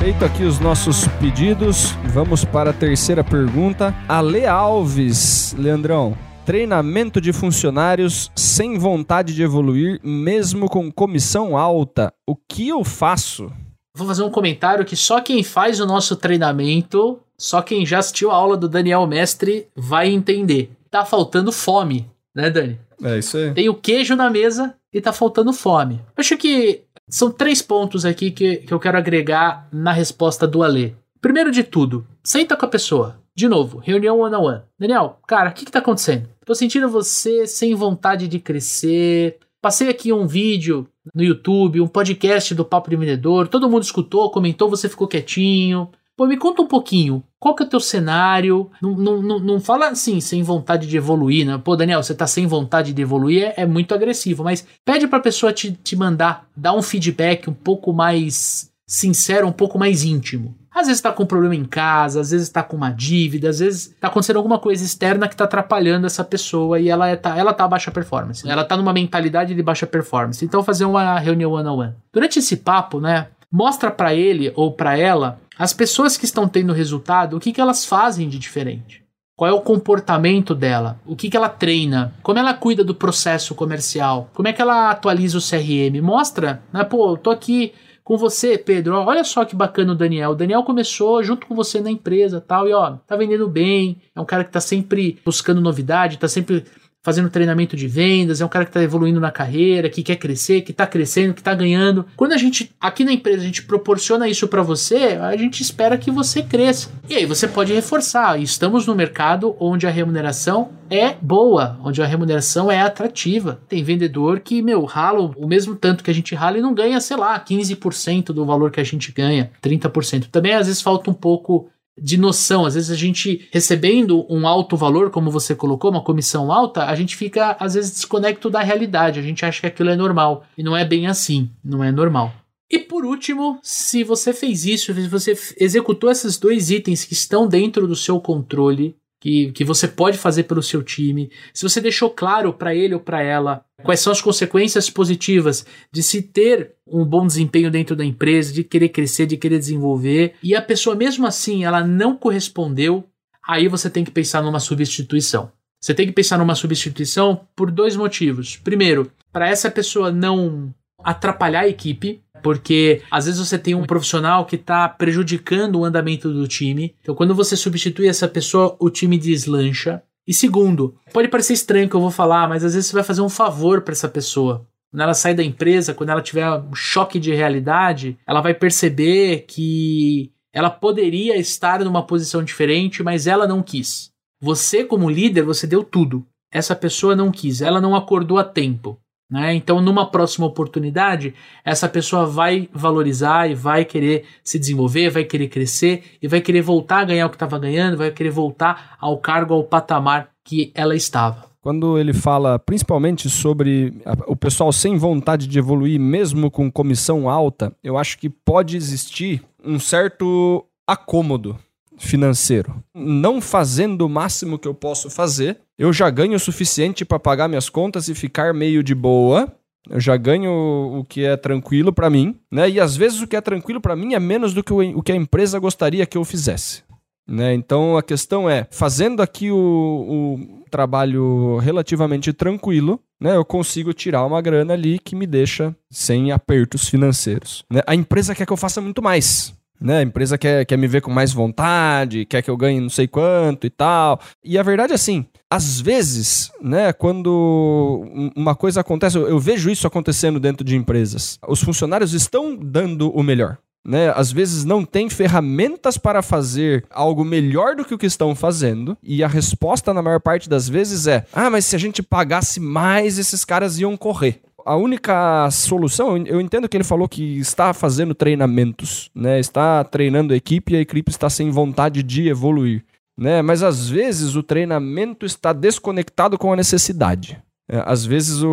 Feito aqui os nossos pedidos, vamos para a terceira pergunta. Ale Alves, Leandrão, Treinamento de funcionários sem vontade de evoluir, mesmo com comissão alta. O que eu faço? Vou fazer um comentário que só quem faz o nosso treinamento, só quem já assistiu a aula do Daniel Mestre vai entender. Tá faltando fome, né, Dani? É isso aí. Tem o queijo na mesa e tá faltando fome. Acho que são três pontos aqui que, que eu quero agregar na resposta do Alê. Primeiro de tudo, senta com a pessoa. De novo, reunião one on one. Daniel, cara, o que, que tá acontecendo? Tô sentindo você sem vontade de crescer. Passei aqui um vídeo no YouTube, um podcast do Papo de Vendedor. Todo mundo escutou, comentou, você ficou quietinho. Pô, me conta um pouquinho. Qual que é o teu cenário? Não, não, não, fala assim, sem vontade de evoluir, né? Pô, Daniel, você tá sem vontade de evoluir, é, é muito agressivo. Mas pede pra pessoa te, te mandar, dar um feedback um pouco mais sincero, um pouco mais íntimo. Às vezes está com um problema em casa, às vezes está com uma dívida, às vezes está acontecendo alguma coisa externa que está atrapalhando essa pessoa e ela está ela tá baixa performance. Ela está numa mentalidade de baixa performance. Então fazer uma reunião one on one. Durante esse papo, né, mostra para ele ou para ela as pessoas que estão tendo resultado, o que que elas fazem de diferente. Qual é o comportamento dela? O que, que ela treina? Como ela cuida do processo comercial? Como é que ela atualiza o CRM? Mostra, né? Pô, eu tô aqui com você, Pedro. olha só que bacana o Daniel. O Daniel começou junto com você na empresa tal, e ó, tá vendendo bem, é um cara que tá sempre buscando novidade, tá sempre fazendo treinamento de vendas, é um cara que está evoluindo na carreira, que quer crescer, que está crescendo, que está ganhando. Quando a gente, aqui na empresa, a gente proporciona isso para você, a gente espera que você cresça. E aí você pode reforçar. Estamos no mercado onde a remuneração é boa, onde a remuneração é atrativa. Tem vendedor que, meu, rala o mesmo tanto que a gente rala e não ganha, sei lá, 15% do valor que a gente ganha, 30%. Também às vezes falta um pouco de noção. Às vezes a gente recebendo um alto valor, como você colocou, uma comissão alta, a gente fica às vezes desconecto da realidade. A gente acha que aquilo é normal e não é bem assim, não é normal. E por último, se você fez isso, se você executou esses dois itens que estão dentro do seu controle, que, que você pode fazer pelo seu time, se você deixou claro para ele ou para ela quais são as consequências positivas de se ter um bom desempenho dentro da empresa, de querer crescer, de querer desenvolver, e a pessoa mesmo assim ela não correspondeu, aí você tem que pensar numa substituição. Você tem que pensar numa substituição por dois motivos. Primeiro, para essa pessoa não atrapalhar a equipe, porque às vezes você tem um profissional que está prejudicando o andamento do time. Então, quando você substitui essa pessoa, o time deslancha. E segundo, pode parecer estranho que eu vou falar, mas às vezes você vai fazer um favor para essa pessoa. Quando ela sai da empresa, quando ela tiver um choque de realidade, ela vai perceber que ela poderia estar numa posição diferente, mas ela não quis. Você, como líder, você deu tudo. Essa pessoa não quis, ela não acordou a tempo. Né? Então, numa próxima oportunidade, essa pessoa vai valorizar e vai querer se desenvolver, vai querer crescer e vai querer voltar a ganhar o que estava ganhando, vai querer voltar ao cargo, ao patamar que ela estava. Quando ele fala principalmente sobre o pessoal sem vontade de evoluir, mesmo com comissão alta, eu acho que pode existir um certo acômodo financeiro. Não fazendo o máximo que eu posso fazer, eu já ganho o suficiente para pagar minhas contas e ficar meio de boa. Eu já ganho o que é tranquilo para mim, né? E às vezes o que é tranquilo para mim é menos do que o que a empresa gostaria que eu fizesse. Né? Então a questão é, fazendo aqui o, o trabalho relativamente tranquilo, né, eu consigo tirar uma grana ali que me deixa sem apertos financeiros. Né? A empresa quer que eu faça muito mais né? A empresa quer, quer me ver com mais vontade, quer que eu ganhe não sei quanto e tal. E a verdade é assim, às vezes, né, quando uma coisa acontece, eu, eu vejo isso acontecendo dentro de empresas. Os funcionários estão dando o melhor. Né? Às vezes não tem ferramentas para fazer algo melhor do que o que estão fazendo, e a resposta, na maior parte das vezes, é: ah, mas se a gente pagasse mais, esses caras iam correr a única solução, eu entendo que ele falou que está fazendo treinamentos, né? Está treinando a equipe e a equipe está sem vontade de evoluir, né? Mas às vezes o treinamento está desconectado com a necessidade. É, às vezes o,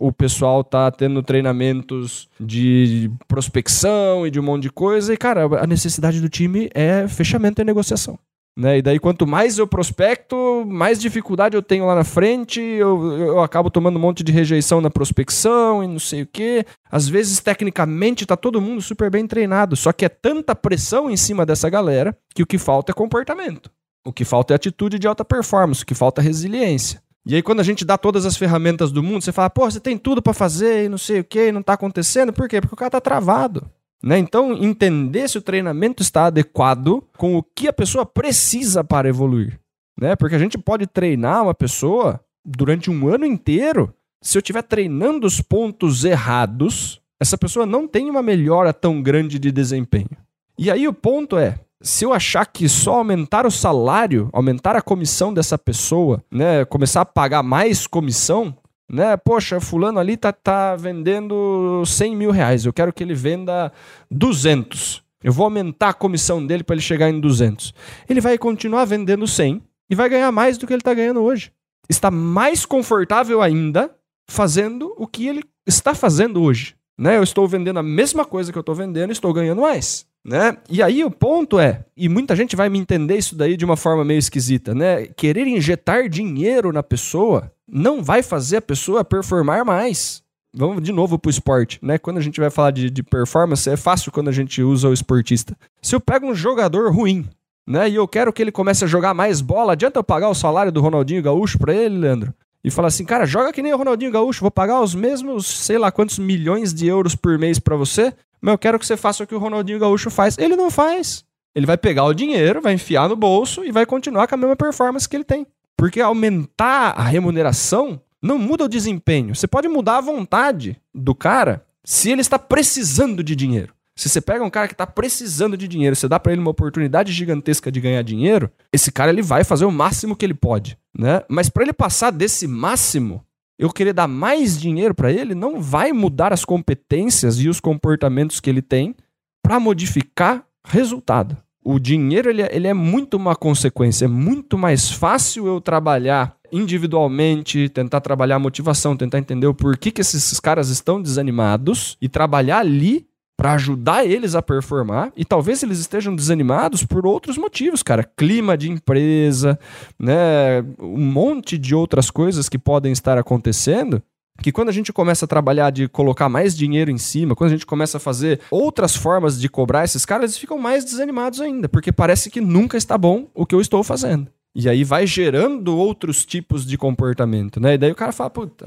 o, o pessoal está tendo treinamentos de prospecção e de um monte de coisa, e, cara, a necessidade do time é fechamento e negociação. Né? E daí, quanto mais eu prospecto, mais dificuldade eu tenho lá na frente, eu, eu acabo tomando um monte de rejeição na prospecção e não sei o quê. Às vezes, tecnicamente, tá todo mundo super bem treinado, só que é tanta pressão em cima dessa galera que o que falta é comportamento. O que falta é atitude de alta performance, o que falta é resiliência. E aí, quando a gente dá todas as ferramentas do mundo, você fala, pô, você tem tudo para fazer e não sei o que, não tá acontecendo. Por quê? Porque o cara tá travado. Né? Então, entender se o treinamento está adequado com o que a pessoa precisa para evoluir. Né? Porque a gente pode treinar uma pessoa durante um ano inteiro. Se eu estiver treinando os pontos errados, essa pessoa não tem uma melhora tão grande de desempenho. E aí o ponto é, se eu achar que só aumentar o salário, aumentar a comissão dessa pessoa, né, começar a pagar mais comissão, né? Poxa, fulano ali tá, tá vendendo 100 mil reais, eu quero que ele venda 200. Eu vou aumentar a comissão dele para ele chegar em 200. Ele vai continuar vendendo 100 e vai ganhar mais do que ele está ganhando hoje. Está mais confortável ainda fazendo o que ele está fazendo hoje. Né? Eu estou vendendo a mesma coisa que eu estou vendendo estou ganhando mais. Né? E aí o ponto é, e muita gente vai me entender isso daí de uma forma meio esquisita, né? Querer injetar dinheiro na pessoa não vai fazer a pessoa performar mais. Vamos de novo pro esporte, né? Quando a gente vai falar de, de performance, é fácil quando a gente usa o esportista. Se eu pego um jogador ruim, né? E eu quero que ele comece a jogar mais bola, adianta eu pagar o salário do Ronaldinho Gaúcho pra ele, Leandro? E falar assim, cara, joga que nem o Ronaldinho Gaúcho, vou pagar os mesmos, sei lá quantos milhões de euros por mês para você, mas eu quero que você faça o que o Ronaldinho Gaúcho faz. Ele não faz. Ele vai pegar o dinheiro, vai enfiar no bolso e vai continuar com a mesma performance que ele tem. Porque aumentar a remuneração não muda o desempenho. Você pode mudar a vontade do cara se ele está precisando de dinheiro. Se você pega um cara que está precisando de dinheiro, você dá para ele uma oportunidade gigantesca de ganhar dinheiro, esse cara ele vai fazer o máximo que ele pode, né? Mas para ele passar desse máximo, eu querer dar mais dinheiro para ele não vai mudar as competências e os comportamentos que ele tem para modificar resultado. O dinheiro ele, é, ele é muito uma consequência. É muito mais fácil eu trabalhar individualmente, tentar trabalhar a motivação, tentar entender o porquê que esses caras estão desanimados e trabalhar ali para ajudar eles a performar. E talvez eles estejam desanimados por outros motivos, cara. Clima de empresa, né? Um monte de outras coisas que podem estar acontecendo que quando a gente começa a trabalhar de colocar mais dinheiro em cima, quando a gente começa a fazer outras formas de cobrar esses caras, eles ficam mais desanimados ainda, porque parece que nunca está bom o que eu estou fazendo. E aí vai gerando outros tipos de comportamento, né? E daí o cara fala, puta,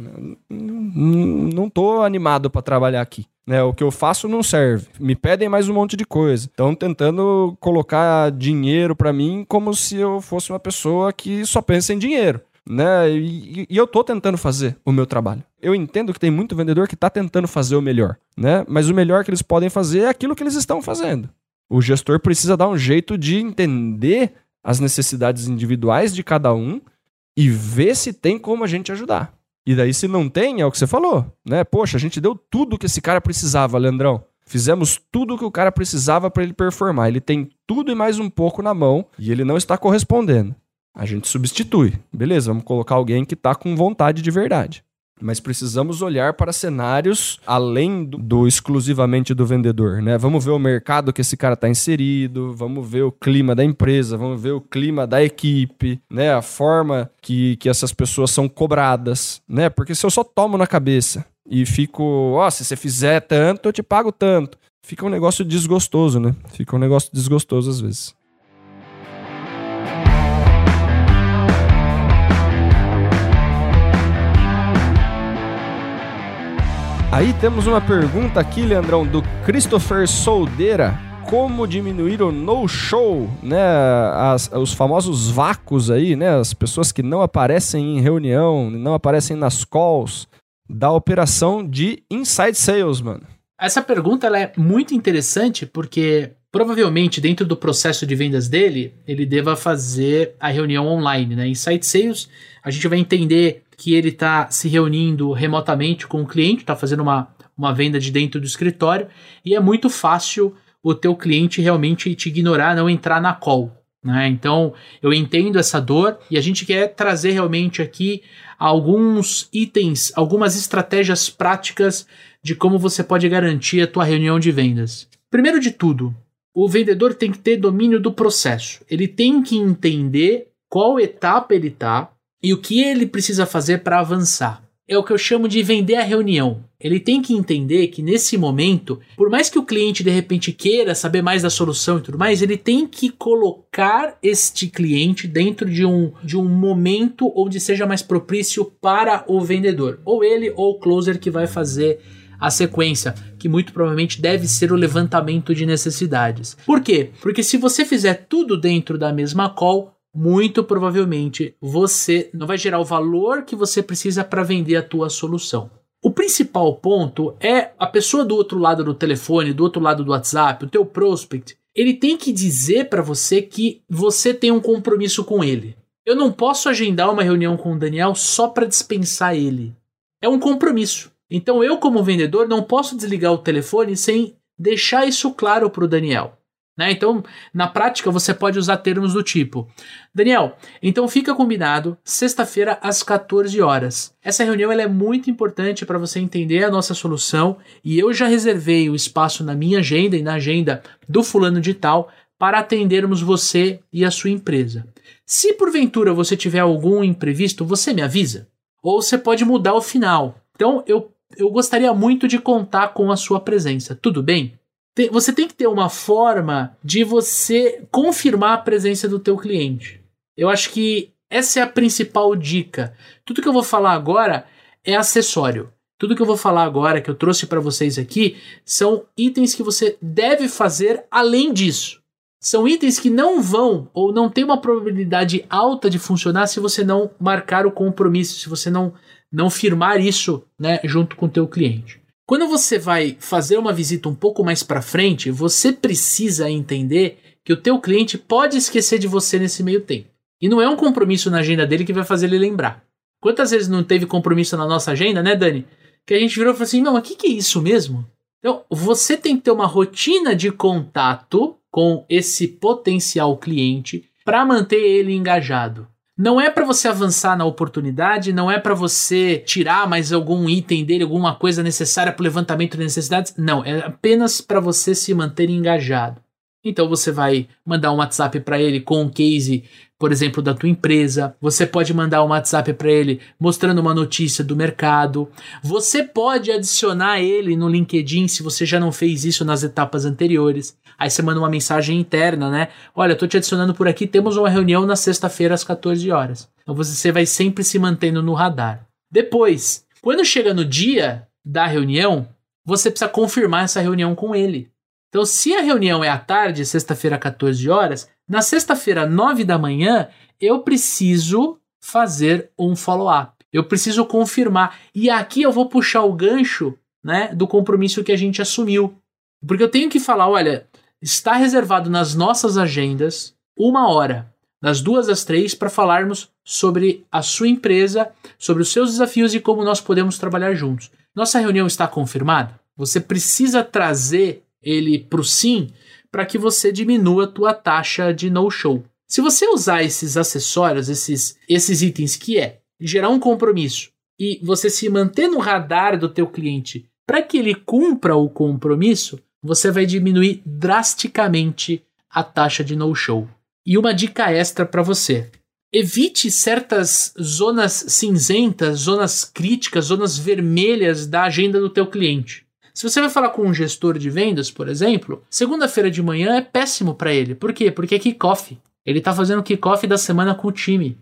não tô animado para trabalhar aqui. Né, o que eu faço não serve. Me pedem mais um monte de coisa. Estão tentando colocar dinheiro para mim como se eu fosse uma pessoa que só pensa em dinheiro né? E, e, eu tô tentando fazer o meu trabalho. Eu entendo que tem muito vendedor que tá tentando fazer o melhor, né? Mas o melhor que eles podem fazer é aquilo que eles estão fazendo. O gestor precisa dar um jeito de entender as necessidades individuais de cada um e ver se tem como a gente ajudar. E daí, se não tem, é o que você falou, né? Poxa, a gente deu tudo que esse cara precisava, Leandrão. Fizemos tudo que o cara precisava para ele performar. Ele tem tudo e mais um pouco na mão e ele não está correspondendo. A gente substitui. Beleza, vamos colocar alguém que está com vontade de verdade. Mas precisamos olhar para cenários além do, do, exclusivamente do vendedor, né? Vamos ver o mercado que esse cara está inserido, vamos ver o clima da empresa, vamos ver o clima da equipe, né? A forma que, que essas pessoas são cobradas, né? Porque se eu só tomo na cabeça e fico, ó, oh, se você fizer tanto, eu te pago tanto, fica um negócio desgostoso, né? Fica um negócio desgostoso às vezes. Aí temos uma pergunta aqui, Leandrão, do Christopher Soldeira. Como diminuir o no-show, né? As, os famosos vácuos aí, né? As pessoas que não aparecem em reunião, não aparecem nas calls da operação de inside sales, mano. Essa pergunta ela é muito interessante porque provavelmente dentro do processo de vendas dele, ele deva fazer a reunião online, né? Inside sales, a gente vai entender que ele está se reunindo remotamente com o cliente, está fazendo uma, uma venda de dentro do escritório, e é muito fácil o teu cliente realmente te ignorar, não entrar na call. Né? Então, eu entendo essa dor e a gente quer trazer realmente aqui alguns itens, algumas estratégias práticas de como você pode garantir a tua reunião de vendas. Primeiro de tudo, o vendedor tem que ter domínio do processo. Ele tem que entender qual etapa ele está, e o que ele precisa fazer para avançar. É o que eu chamo de vender a reunião. Ele tem que entender que nesse momento, por mais que o cliente de repente queira saber mais da solução e tudo mais, ele tem que colocar este cliente dentro de um, de um momento onde seja mais propício para o vendedor, ou ele ou o closer que vai fazer a sequência, que muito provavelmente deve ser o levantamento de necessidades. Por quê? Porque se você fizer tudo dentro da mesma call, muito provavelmente você não vai gerar o valor que você precisa para vender a tua solução. O principal ponto é a pessoa do outro lado do telefone, do outro lado do WhatsApp, o teu prospect, ele tem que dizer para você que você tem um compromisso com ele. Eu não posso agendar uma reunião com o Daniel só para dispensar ele. É um compromisso. Então eu como vendedor não posso desligar o telefone sem deixar isso claro para o Daniel. Né? Então, na prática, você pode usar termos do tipo: Daniel, então fica combinado sexta-feira às 14 horas. Essa reunião é muito importante para você entender a nossa solução e eu já reservei o espaço na minha agenda e na agenda do fulano de tal para atendermos você e a sua empresa. Se porventura você tiver algum imprevisto, você me avisa. Ou você pode mudar o final. Então, eu, eu gostaria muito de contar com a sua presença. Tudo bem? Tem, você tem que ter uma forma de você confirmar a presença do teu cliente. Eu acho que essa é a principal dica. Tudo que eu vou falar agora é acessório. Tudo que eu vou falar agora, que eu trouxe para vocês aqui, são itens que você deve fazer além disso. São itens que não vão ou não tem uma probabilidade alta de funcionar se você não marcar o compromisso, se você não, não firmar isso né, junto com o teu cliente. Quando você vai fazer uma visita um pouco mais para frente, você precisa entender que o teu cliente pode esquecer de você nesse meio tempo. E não é um compromisso na agenda dele que vai fazer ele lembrar. Quantas vezes não teve compromisso na nossa agenda, né, Dani? Que a gente virou e falou assim: não, mas o que, que é isso mesmo? Então, você tem que ter uma rotina de contato com esse potencial cliente para manter ele engajado. Não é para você avançar na oportunidade, não é para você tirar mais algum item dele, alguma coisa necessária para o levantamento de necessidades. Não, é apenas para você se manter engajado. Então você vai mandar um WhatsApp para ele com um case por exemplo, da tua empresa. Você pode mandar um WhatsApp para ele mostrando uma notícia do mercado. Você pode adicionar ele no LinkedIn se você já não fez isso nas etapas anteriores. Aí você manda uma mensagem interna, né? Olha, tô te adicionando por aqui, temos uma reunião na sexta-feira às 14 horas. Então você vai sempre se mantendo no radar. Depois, quando chega no dia da reunião, você precisa confirmar essa reunião com ele. Então, se a reunião é à tarde, sexta-feira, 14 horas, na sexta-feira, 9 da manhã, eu preciso fazer um follow-up. Eu preciso confirmar. E aqui eu vou puxar o gancho né, do compromisso que a gente assumiu. Porque eu tenho que falar: olha, está reservado nas nossas agendas uma hora, das duas às três, para falarmos sobre a sua empresa, sobre os seus desafios e como nós podemos trabalhar juntos. Nossa reunião está confirmada? Você precisa trazer ele para o sim para que você diminua a tua taxa de no-show. Se você usar esses acessórios, esses, esses itens que é gerar um compromisso e você se manter no radar do teu cliente para que ele cumpra o compromisso, você vai diminuir drasticamente a taxa de no-show. E uma dica extra para você: evite certas zonas cinzentas, zonas críticas, zonas vermelhas da agenda do teu cliente. Se você vai falar com um gestor de vendas, por exemplo, segunda-feira de manhã é péssimo para ele. Por quê? Porque é kickoff. Ele está fazendo kickoff da semana com o time.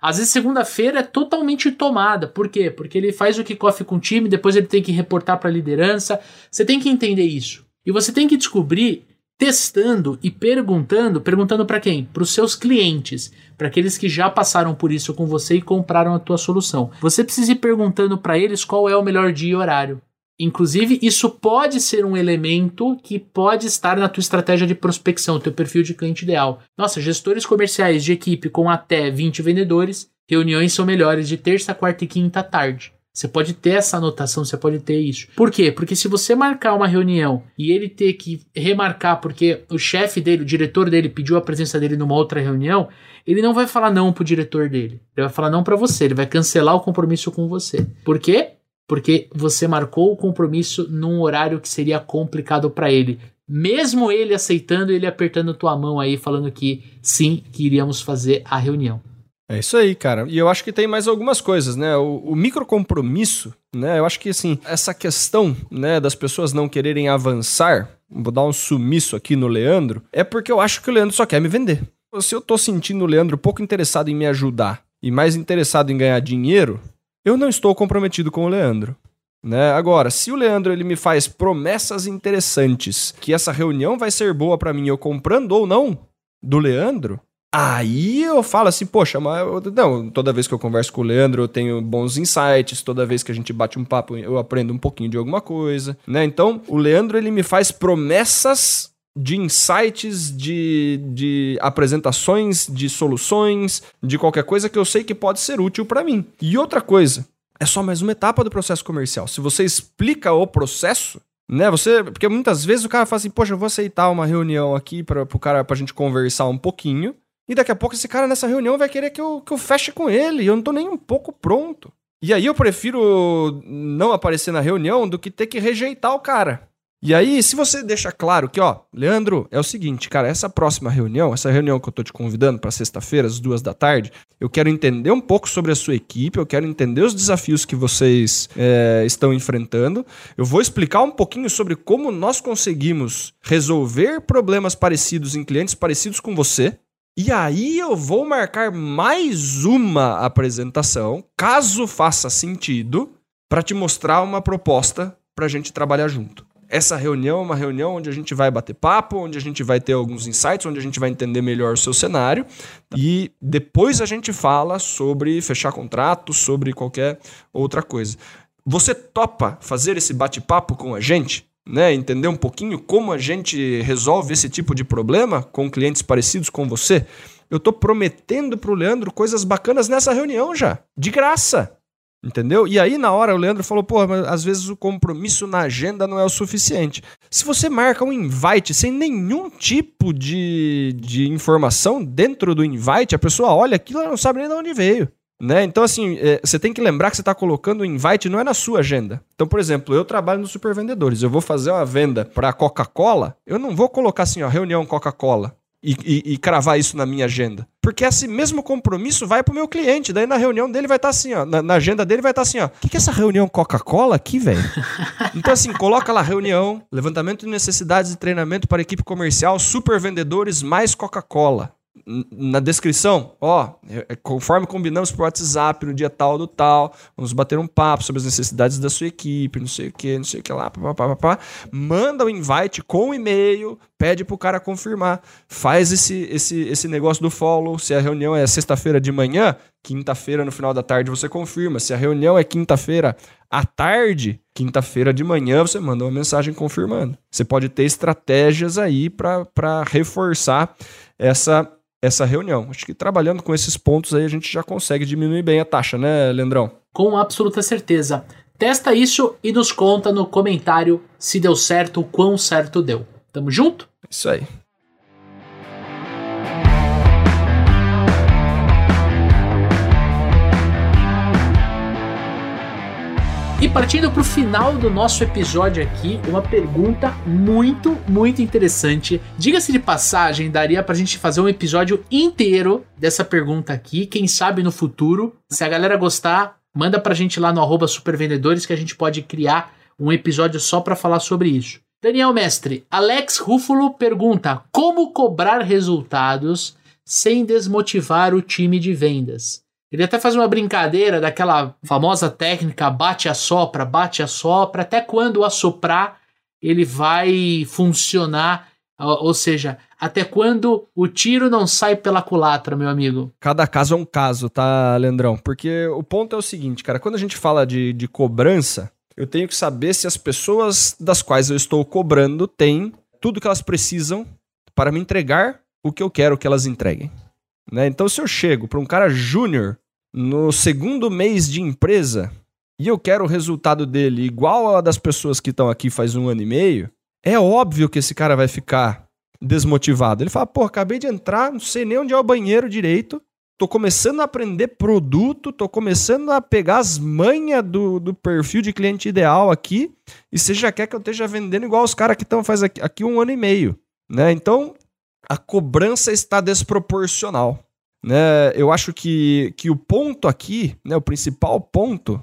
Às vezes segunda-feira é totalmente tomada. Por quê? Porque ele faz o kickoff com o time, depois ele tem que reportar para a liderança. Você tem que entender isso. E você tem que descobrir testando e perguntando, perguntando para quem? Para os seus clientes, para aqueles que já passaram por isso com você e compraram a tua solução. Você precisa ir perguntando para eles qual é o melhor dia e horário. Inclusive, isso pode ser um elemento que pode estar na tua estratégia de prospecção, teu perfil de cliente ideal. Nossa, gestores comerciais de equipe com até 20 vendedores, reuniões são melhores de terça, quarta e quinta tarde. Você pode ter essa anotação, você pode ter isso. Por quê? Porque se você marcar uma reunião e ele ter que remarcar porque o chefe dele, o diretor dele pediu a presença dele numa outra reunião, ele não vai falar não pro diretor dele. Ele vai falar não para você, ele vai cancelar o compromisso com você. Por quê? Porque você marcou o compromisso num horário que seria complicado para ele. Mesmo ele aceitando, ele apertando tua mão aí, falando que sim, que iríamos fazer a reunião. É isso aí, cara. E eu acho que tem mais algumas coisas, né? O, o micro compromisso, né? Eu acho que assim, essa questão, né, das pessoas não quererem avançar, vou dar um sumiço aqui no Leandro, é porque eu acho que o Leandro só quer me vender. Se eu tô sentindo o Leandro pouco interessado em me ajudar e mais interessado em ganhar dinheiro, eu não estou comprometido com o Leandro. Né? Agora, se o Leandro ele me faz promessas interessantes, que essa reunião vai ser boa para mim, eu comprando ou não do Leandro, aí eu falo assim, poxa, mas eu, não, toda vez que eu converso com o Leandro, eu tenho bons insights, toda vez que a gente bate um papo, eu aprendo um pouquinho de alguma coisa, né? Então, o Leandro ele me faz promessas de insights, de, de apresentações, de soluções, de qualquer coisa que eu sei que pode ser útil para mim. E outra coisa, é só mais uma etapa do processo comercial. Se você explica o processo, né? Você, porque muitas vezes o cara fala assim: "Poxa, eu vou aceitar uma reunião aqui para o cara pra gente conversar um pouquinho". E daqui a pouco esse cara nessa reunião vai querer que eu, que eu feche com ele, e eu não tô nem um pouco pronto. E aí eu prefiro não aparecer na reunião do que ter que rejeitar o cara. E aí, se você deixa claro que, ó, Leandro, é o seguinte, cara, essa próxima reunião, essa reunião que eu tô te convidando para sexta-feira, às duas da tarde, eu quero entender um pouco sobre a sua equipe, eu quero entender os desafios que vocês é, estão enfrentando. Eu vou explicar um pouquinho sobre como nós conseguimos resolver problemas parecidos em clientes parecidos com você. E aí eu vou marcar mais uma apresentação, caso faça sentido, para te mostrar uma proposta para a gente trabalhar junto. Essa reunião é uma reunião onde a gente vai bater papo, onde a gente vai ter alguns insights, onde a gente vai entender melhor o seu cenário e depois a gente fala sobre fechar contrato, sobre qualquer outra coisa. Você topa fazer esse bate-papo com a gente? Né, entender um pouquinho como a gente resolve esse tipo de problema com clientes parecidos com você? Eu estou prometendo para o Leandro coisas bacanas nessa reunião já, de graça. Entendeu? E aí, na hora, o Leandro falou: pô, mas às vezes o compromisso na agenda não é o suficiente. Se você marca um invite sem nenhum tipo de, de informação dentro do invite, a pessoa olha aquilo e não sabe nem de onde veio. Né? Então, assim, é, você tem que lembrar que você está colocando o invite não é na sua agenda. Então, por exemplo, eu trabalho no Supervendedores, eu vou fazer uma venda para Coca-Cola, eu não vou colocar assim, ó, reunião Coca-Cola e, e, e, cravar isso na minha agenda. Porque esse mesmo compromisso vai pro meu cliente. Daí na reunião dele vai estar tá assim, ó. Na, na, agenda dele vai estar tá assim, ó. O que, que é essa reunião Coca-Cola aqui, velho? então, assim, coloca lá reunião, levantamento de necessidades de treinamento para equipe comercial, super vendedores mais Coca-Cola na descrição, ó, é, é, conforme combinamos por WhatsApp no dia tal do tal, vamos bater um papo sobre as necessidades da sua equipe, não sei o que, não sei o que lá, papapá, manda o invite com o e-mail, pede pro cara confirmar, faz esse, esse, esse negócio do follow, se a reunião é sexta-feira de manhã, quinta-feira no final da tarde você confirma, se a reunião é quinta-feira à tarde, quinta-feira de manhã você manda uma mensagem confirmando. Você pode ter estratégias aí para reforçar essa essa reunião. Acho que trabalhando com esses pontos aí a gente já consegue diminuir bem a taxa, né, Leandrão? Com absoluta certeza. Testa isso e nos conta no comentário se deu certo, o quão certo deu. Tamo junto? Isso aí. E partindo para o final do nosso episódio aqui, uma pergunta muito, muito interessante. Diga-se de passagem, daria para a gente fazer um episódio inteiro dessa pergunta aqui. Quem sabe no futuro, se a galera gostar, manda para a gente lá no arroba supervendedores que a gente pode criar um episódio só para falar sobre isso. Daniel Mestre, Alex Rúfulo pergunta: como cobrar resultados sem desmotivar o time de vendas? Ele até faz uma brincadeira daquela famosa técnica bate a sopra, bate a sopra, até quando assoprar ele vai funcionar, ou seja, até quando o tiro não sai pela culatra, meu amigo. Cada caso é um caso, tá, Leandrão? Porque o ponto é o seguinte, cara, quando a gente fala de, de cobrança, eu tenho que saber se as pessoas das quais eu estou cobrando têm tudo que elas precisam para me entregar o que eu quero que elas entreguem. Né? Então, se eu chego para um cara júnior no segundo mês de empresa e eu quero o resultado dele igual ao das pessoas que estão aqui faz um ano e meio, é óbvio que esse cara vai ficar desmotivado. Ele fala, pô, acabei de entrar, não sei nem onde é o banheiro direito, tô começando a aprender produto, tô começando a pegar as manhas do, do perfil de cliente ideal aqui, e você já quer que eu esteja vendendo igual os caras que estão faz aqui, aqui um ano e meio. Né? Então, a cobrança está desproporcional. Né? Eu acho que, que o ponto aqui, né, o principal ponto,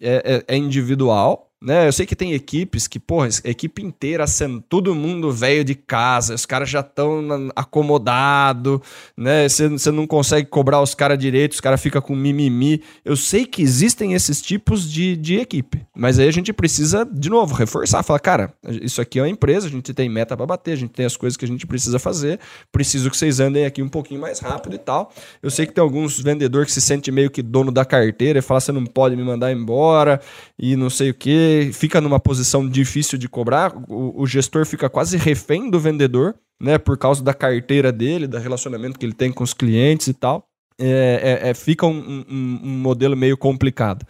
é, é, é individual. Né? Eu sei que tem equipes que, porra, equipe inteira sendo todo mundo velho de casa, os caras já estão acomodados, né? Você não consegue cobrar os caras direito, os caras ficam com mimimi. Eu sei que existem esses tipos de, de equipe, mas aí a gente precisa, de novo, reforçar, falar, cara, isso aqui é uma empresa, a gente tem meta para bater, a gente tem as coisas que a gente precisa fazer, preciso que vocês andem aqui um pouquinho mais rápido e tal. Eu sei que tem alguns vendedores que se sentem meio que dono da carteira e falam, você não pode me mandar embora e não sei o que fica numa posição difícil de cobrar, o, o, gestor fica quase refém do vendedor, né? Por causa da carteira dele, do relacionamento que ele tem com os clientes e tal. É, é, é, fica um, um, um, modelo meio complicado.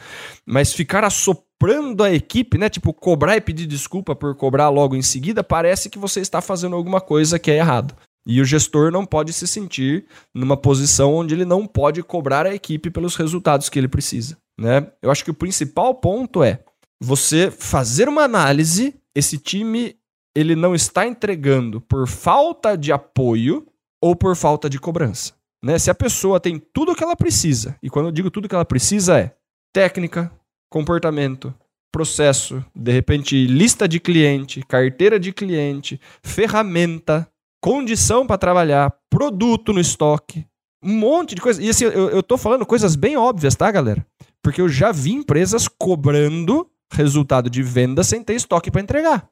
Mas ficar assoprando a equipe, né? Tipo, cobrar e pedir desculpa por cobrar logo em seguida, parece que você está fazendo alguma coisa que é errado. E o gestor não pode se sentir numa posição onde ele não pode cobrar a equipe pelos resultados que ele precisa. Né? Eu acho que o principal ponto é você fazer uma análise, esse time ele não está entregando por falta de apoio ou por falta de cobrança. Né? Se a pessoa tem tudo o que ela precisa, e quando eu digo tudo que ela precisa é técnica, comportamento, processo, de repente lista de cliente, carteira de cliente, ferramenta, condição para trabalhar, produto no estoque, um monte de coisa. E assim, eu, tô falando coisas bem óbvias, tá, galera? Porque eu já vi empresas cobrando resultado de venda sem ter estoque para entregar.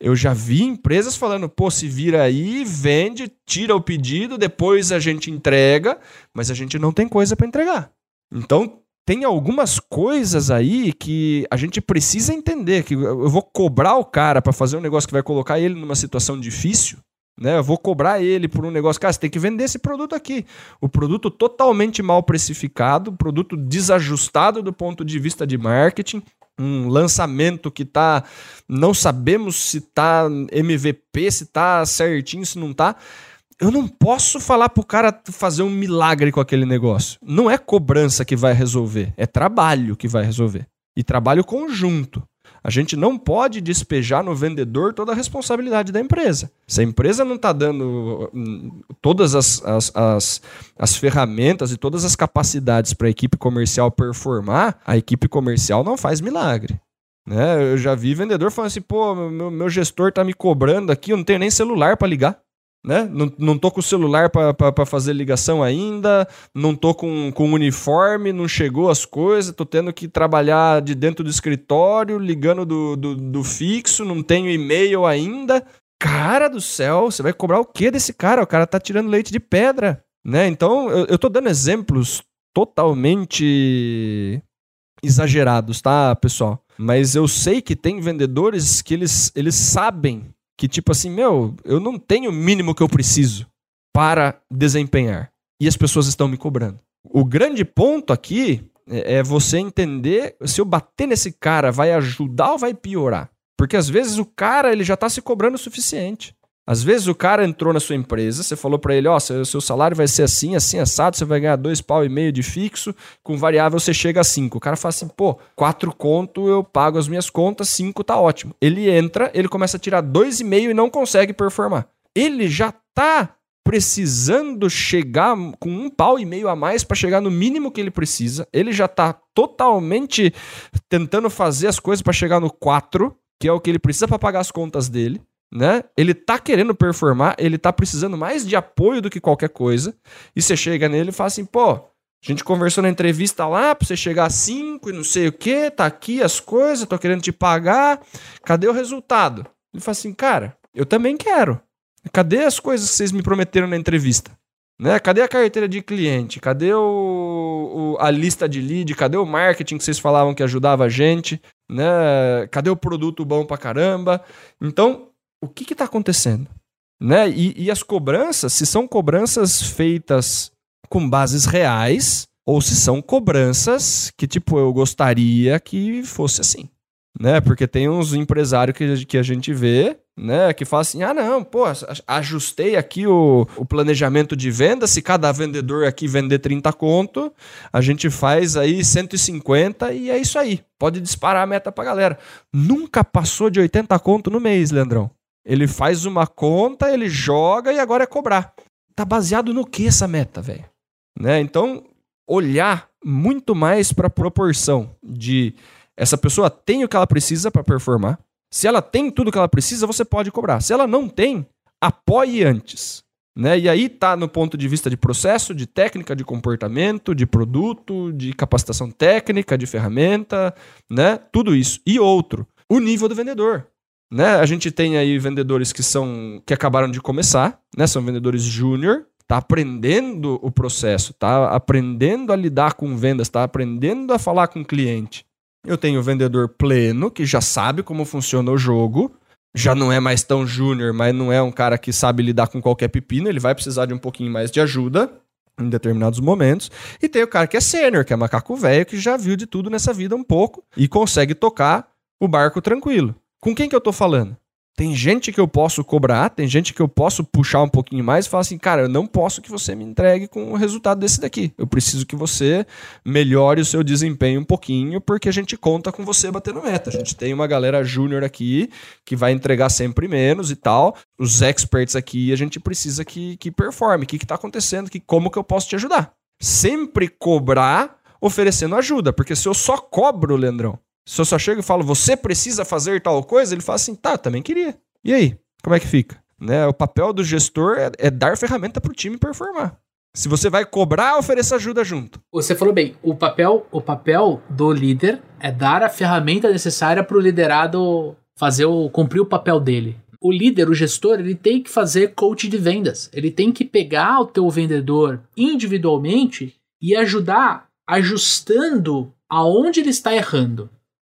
Eu já vi empresas falando, pô, se vira aí, vende, tira o pedido, depois a gente entrega, mas a gente não tem coisa para entregar. Então, tem algumas coisas aí que a gente precisa entender, que eu vou cobrar o cara para fazer um negócio que vai colocar ele numa situação difícil, né? Eu vou cobrar ele por um negócio. Cara, você tem que vender esse produto aqui. O produto totalmente mal precificado, produto desajustado do ponto de vista de marketing, um lançamento que tá. Não sabemos se tá MVP, se tá certinho, se não tá. Eu não posso falar pro cara fazer um milagre com aquele negócio. Não é cobrança que vai resolver, é trabalho que vai resolver. E trabalho conjunto. A gente não pode despejar no vendedor toda a responsabilidade da empresa. Se a empresa não está dando hum, todas as, as, as, as, ferramentas e todas as capacidades para a equipe comercial performar, a equipe comercial não faz milagre. Né? Eu já vi vendedor falando assim: pô, meu, meu gestor está me cobrando aqui, eu não tenho nem celular para ligar né? Não, não tô com o celular para fazer ligação ainda, não tô com, com uniforme, não chegou as coisas, tô tendo que trabalhar de dentro do escritório, ligando do, do, do fixo, não tenho e-mail ainda. Cara do céu, você vai cobrar o que desse cara? O cara tá tirando leite de pedra, né? Então, eu, eu tô dando exemplos totalmente exagerados, tá, pessoal? Mas eu sei que tem vendedores que eles, eles sabem que tipo assim, meu, eu não tenho o mínimo que eu preciso para desempenhar. E as pessoas estão me cobrando. O grande ponto aqui é, é você entender se eu bater nesse cara vai ajudar ou vai piorar. Porque às vezes o cara ele já está se cobrando o suficiente. Às vezes o cara entrou na sua empresa, você falou para ele, ó, oh, seu, salário vai ser assim, assim, assado, você vai ganhar dois pau e meio de fixo, com variável você chega a cinco. O cara fala assim, pô, quatro conto eu pago as minhas contas, cinco tá ótimo. Ele entra, ele começa a tirar dois e meio e não consegue performar. Ele já tá precisando chegar com um pau e meio a mais para chegar no mínimo que ele precisa. Ele já tá totalmente tentando fazer as coisas para chegar no quatro, que é o que ele precisa para pagar as contas dele né? Ele tá querendo performar, ele tá precisando mais de apoio do que qualquer coisa. E você chega nele e fala assim, pô, a gente conversou na entrevista lá pra você chegar a 5 e não sei o que, tá aqui as coisas, tô querendo te pagar. Cadê o resultado? Ele fala assim, cara, eu também quero. Cadê as coisas que vocês me prometeram na entrevista? Né? Cadê a carteira de cliente? Cadê o, o, a lista de lead? Cadê o marketing que vocês falavam que ajudava a gente? Né? Cadê o produto bom pra caramba? Então, o que está acontecendo? Né? E, e as cobranças, se são cobranças feitas com bases reais, ou se são cobranças que, tipo, eu gostaria que fosse assim. Né? Porque tem uns empresários que, que a gente vê, né? Que fala assim: ah, não, pô, ajustei aqui o, o planejamento de venda. Se cada vendedor aqui vender 30 conto, a gente faz aí 150 e é isso aí. Pode disparar a meta pra galera. Nunca passou de 80 conto no mês, Leandrão. Ele faz uma conta, ele joga e agora é cobrar. Tá baseado no que essa meta, velho? Né? Então, olhar muito mais para a proporção de essa pessoa tem o que ela precisa para performar. Se ela tem tudo o que ela precisa, você pode cobrar. Se ela não tem, apoie antes. Né? E aí tá no ponto de vista de processo, de técnica, de comportamento, de produto, de capacitação técnica, de ferramenta, né? Tudo isso. E outro, o nível do vendedor. Né? A gente tem aí vendedores que são que acabaram de começar, né? São vendedores júnior, tá aprendendo o processo, tá aprendendo a lidar com vendas, tá aprendendo a falar com o cliente. Eu tenho o vendedor pleno, que já sabe como funciona o jogo, já não é mais tão júnior, mas não é um cara que sabe lidar com qualquer pepino, ele vai precisar de um pouquinho mais de ajuda em determinados momentos. E tem o cara que é sênior, que é macaco velho, que já viu de tudo nessa vida um pouco e consegue tocar o barco tranquilo. Com quem que eu tô falando? Tem gente que eu posso cobrar, tem gente que eu posso puxar um pouquinho mais e falar assim, cara, eu não posso que você me entregue com o resultado desse daqui. Eu preciso que você melhore o seu desempenho um pouquinho, porque a gente conta com você batendo meta. A gente tem uma galera júnior aqui que vai entregar sempre menos e tal. Os experts aqui, a gente precisa que, que performe. O que, que tá acontecendo? Que, como que eu posso te ajudar? Sempre cobrar oferecendo ajuda, porque se eu só cobro, Leandrão, se eu só chego e falo, você precisa fazer tal coisa, ele fala assim, tá, também queria. E aí? Como é que fica? Né? O papel do gestor é, é dar ferramenta para o time performar. Se você vai cobrar, ofereça ajuda junto. Você falou bem, o papel, o papel do líder é dar a ferramenta necessária para o liderado fazer o cumprir o papel dele. O líder, o gestor, ele tem que fazer coach de vendas. Ele tem que pegar o teu vendedor individualmente e ajudar ajustando aonde ele está errando.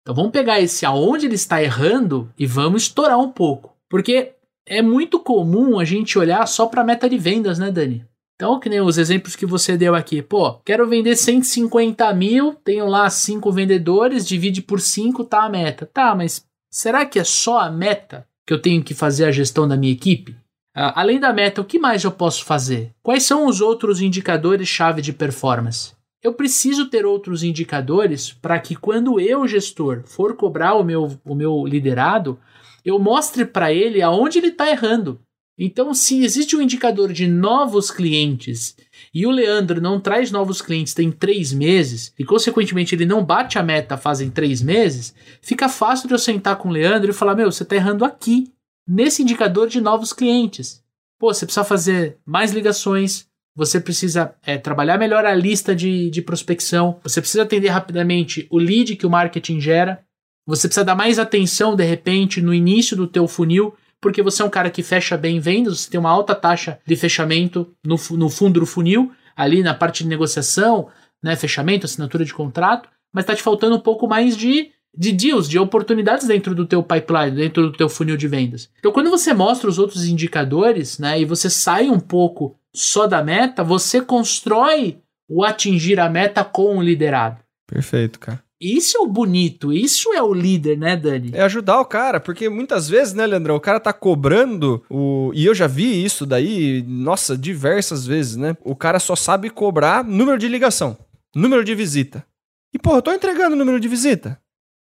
Então vamos pegar esse aonde ele está errando e vamos estourar um pouco. Porque é muito comum a gente olhar só para a meta de vendas, né, Dani? Então, que nem os exemplos que você deu aqui. Pô, quero vender 150 mil, tenho lá cinco vendedores, divide por 5, tá a meta. Tá, mas será que é só a meta que eu tenho que fazer a gestão da minha equipe? Uh, além da meta, o que mais eu posso fazer? Quais são os outros indicadores-chave de performance? Eu preciso ter outros indicadores para que quando eu, gestor, for cobrar o meu, o meu liderado, eu mostre para ele aonde ele está errando. Então, se existe um indicador de novos clientes e o Leandro não traz novos clientes tem três meses e, consequentemente, ele não bate a meta fazem três meses, fica fácil de eu sentar com o Leandro e falar: Meu, você está errando aqui, nesse indicador de novos clientes. Pô, você precisa fazer mais ligações, você precisa é, trabalhar melhor a lista de, de prospecção, você precisa atender rapidamente o lead que o marketing gera, você precisa dar mais atenção, de repente, no início do teu funil, porque você é um cara que fecha bem vendas, você tem uma alta taxa de fechamento no, no fundo do funil, ali na parte de negociação, né, fechamento, assinatura de contrato, mas está te faltando um pouco mais de, de deals, de oportunidades dentro do teu pipeline, dentro do teu funil de vendas. Então, quando você mostra os outros indicadores, né, e você sai um pouco só da meta, você constrói o atingir a meta com o liderado. Perfeito, cara. Isso é o bonito, isso é o líder, né, Dani? É ajudar o cara, porque muitas vezes, né, Leandrão, o cara tá cobrando o. E eu já vi isso daí, nossa, diversas vezes, né? O cara só sabe cobrar número de ligação, número de visita. E, porra, eu tô entregando o número de visita.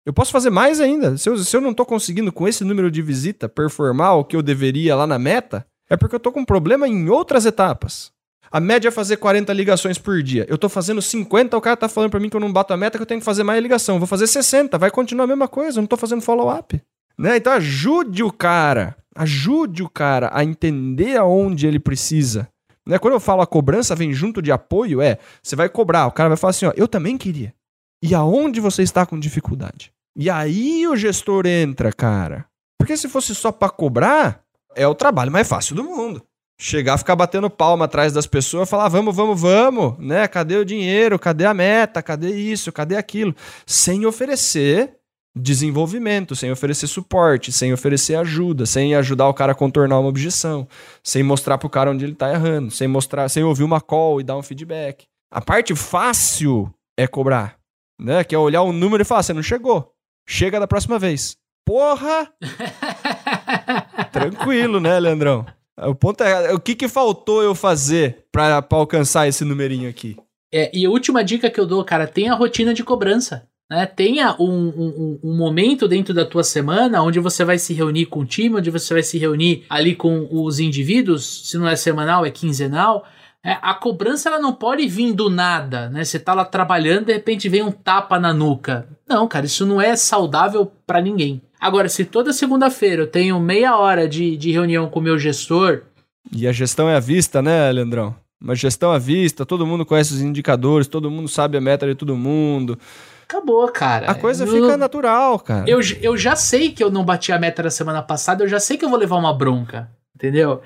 Eu posso fazer mais ainda. Se eu, se eu não tô conseguindo com esse número de visita performar o que eu deveria lá na meta, é porque eu tô com um problema em outras etapas. A média é fazer 40 ligações por dia. Eu tô fazendo 50, o cara tá falando para mim que eu não bato a meta, que eu tenho que fazer mais ligação. vou fazer 60, vai continuar a mesma coisa, eu não tô fazendo follow-up. Né? Então ajude o cara, ajude o cara a entender aonde ele precisa. Né? Quando eu falo a cobrança vem junto de apoio, é, você vai cobrar, o cara vai falar assim, ó, eu também queria. E aonde você está com dificuldade? E aí o gestor entra, cara. Porque se fosse só para cobrar, é o trabalho mais fácil do mundo. Chegar, ficar batendo palma atrás das pessoas, falar vamos, vamos, vamos, né? Cadê o dinheiro? Cadê a meta? Cadê isso? Cadê aquilo? Sem oferecer desenvolvimento, sem oferecer suporte, sem oferecer ajuda, sem ajudar o cara a contornar uma objeção, sem mostrar pro cara onde ele tá errando, sem mostrar, sem ouvir uma call e dar um feedback. A parte fácil é cobrar, né? Que é olhar o número e falar, você não chegou. Chega da próxima vez. Porra! Tranquilo, né, Leandrão? O ponto é, o que, que faltou eu fazer para alcançar esse numerinho aqui? É, e a última dica que eu dou, cara, tenha a rotina de cobrança. Né? Tenha um, um, um, momento dentro da tua semana onde você vai se reunir com o time, onde você vai se reunir ali com os indivíduos, se não é semanal, é quinzenal. É, a cobrança ela não pode vir do nada, né? Você tá lá trabalhando, de repente vem um tapa na nuca. Não, cara, isso não é saudável para ninguém. Agora, se toda segunda-feira eu tenho meia hora de, de reunião com o meu gestor. E a gestão é à vista, né, Leandrão? Uma gestão à vista, todo mundo conhece os indicadores, todo mundo sabe a meta de todo mundo. Acabou, cara. A coisa eu, fica natural, cara. Eu, eu já sei que eu não bati a meta da semana passada, eu já sei que eu vou levar uma bronca, entendeu?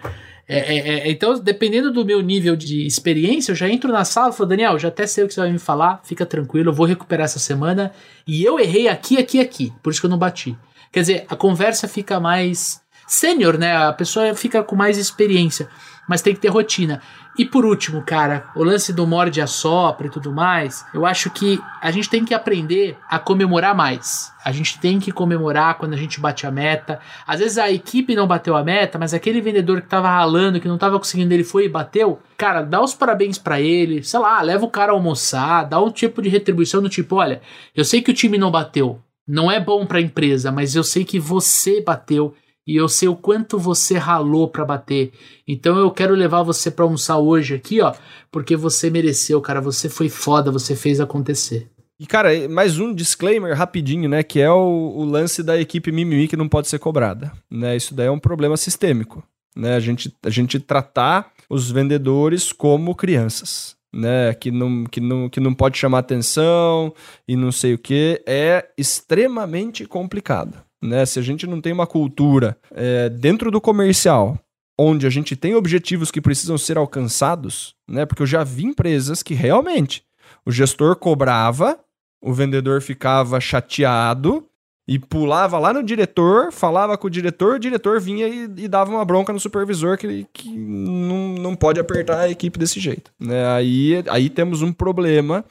É, é, é, então, dependendo do meu nível de experiência, eu já entro na sala e falo, Daniel, já até sei o que você vai me falar, fica tranquilo, eu vou recuperar essa semana. E eu errei aqui, aqui, aqui, por isso que eu não bati. Quer dizer, a conversa fica mais sênior, né? A pessoa fica com mais experiência, mas tem que ter rotina. E por último, cara, o lance do morde a sopra e tudo mais, eu acho que a gente tem que aprender a comemorar mais. A gente tem que comemorar quando a gente bate a meta. Às vezes a equipe não bateu a meta, mas aquele vendedor que tava ralando, que não tava conseguindo, ele foi e bateu. Cara, dá os parabéns para ele, sei lá, leva o cara a almoçar, dá um tipo de retribuição do tipo, olha, eu sei que o time não bateu, não é bom para a empresa, mas eu sei que você bateu e eu sei o quanto você ralou para bater. Então eu quero levar você para almoçar hoje aqui, ó, porque você mereceu, cara, você foi foda, você fez acontecer. E, cara, mais um disclaimer rapidinho, né? Que é o, o, lance da equipe mimimi que não pode ser cobrada. Né? Isso daí é um problema sistêmico. Né? A, gente, a gente tratar os vendedores como crianças né, que não, que, não, que não pode chamar atenção e não sei o que, é extremamente complicado. né? Se a gente não tem uma cultura é, dentro do comercial onde a gente tem objetivos que precisam ser alcançados, né? Porque eu já vi empresas que realmente o gestor cobrava, o vendedor ficava chateado e pulava lá no diretor, falava com o diretor, o diretor vinha e, e dava uma bronca no supervisor que, que não, não pode apertar a equipe desse jeito. Né? Aí, aí temos um problema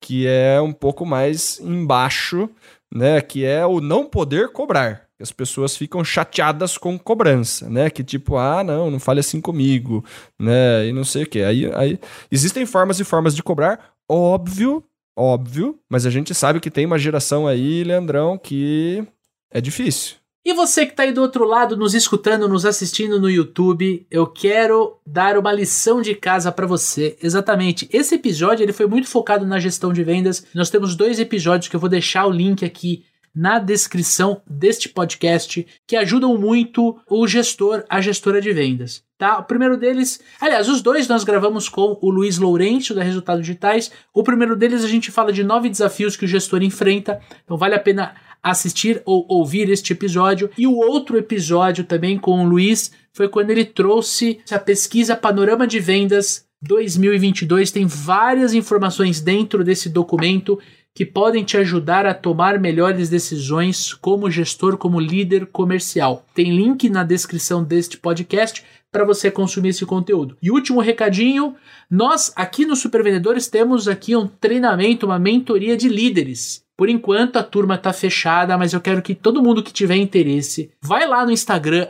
que é um pouco mais embaixo, né? Que é o não poder cobrar. As pessoas ficam chateadas com cobrança, né? Que tipo, ah, não, não fale assim comigo, né? E não sei o que. Aí, aí existem formas e formas de cobrar, óbvio, óbvio, mas a gente sabe que tem uma geração aí, Leandrão, que é difícil. E você que está aí do outro lado, nos escutando, nos assistindo no YouTube, eu quero dar uma lição de casa para você. Exatamente. Esse episódio ele foi muito focado na gestão de vendas. Nós temos dois episódios que eu vou deixar o link aqui na descrição deste podcast que ajudam muito o gestor, a gestora de vendas. Tá? O primeiro deles, aliás, os dois nós gravamos com o Luiz Lourenço da Resultados Digitais. O primeiro deles a gente fala de nove desafios que o gestor enfrenta. Então vale a pena assistir ou ouvir este episódio. E o outro episódio também com o Luiz foi quando ele trouxe a pesquisa Panorama de Vendas 2022. Tem várias informações dentro desse documento que podem te ajudar a tomar melhores decisões como gestor, como líder comercial. Tem link na descrição deste podcast para você consumir esse conteúdo. E último recadinho, nós aqui no Super Vendedores temos aqui um treinamento, uma mentoria de líderes. Por enquanto a turma está fechada, mas eu quero que todo mundo que tiver interesse, vai lá no Instagram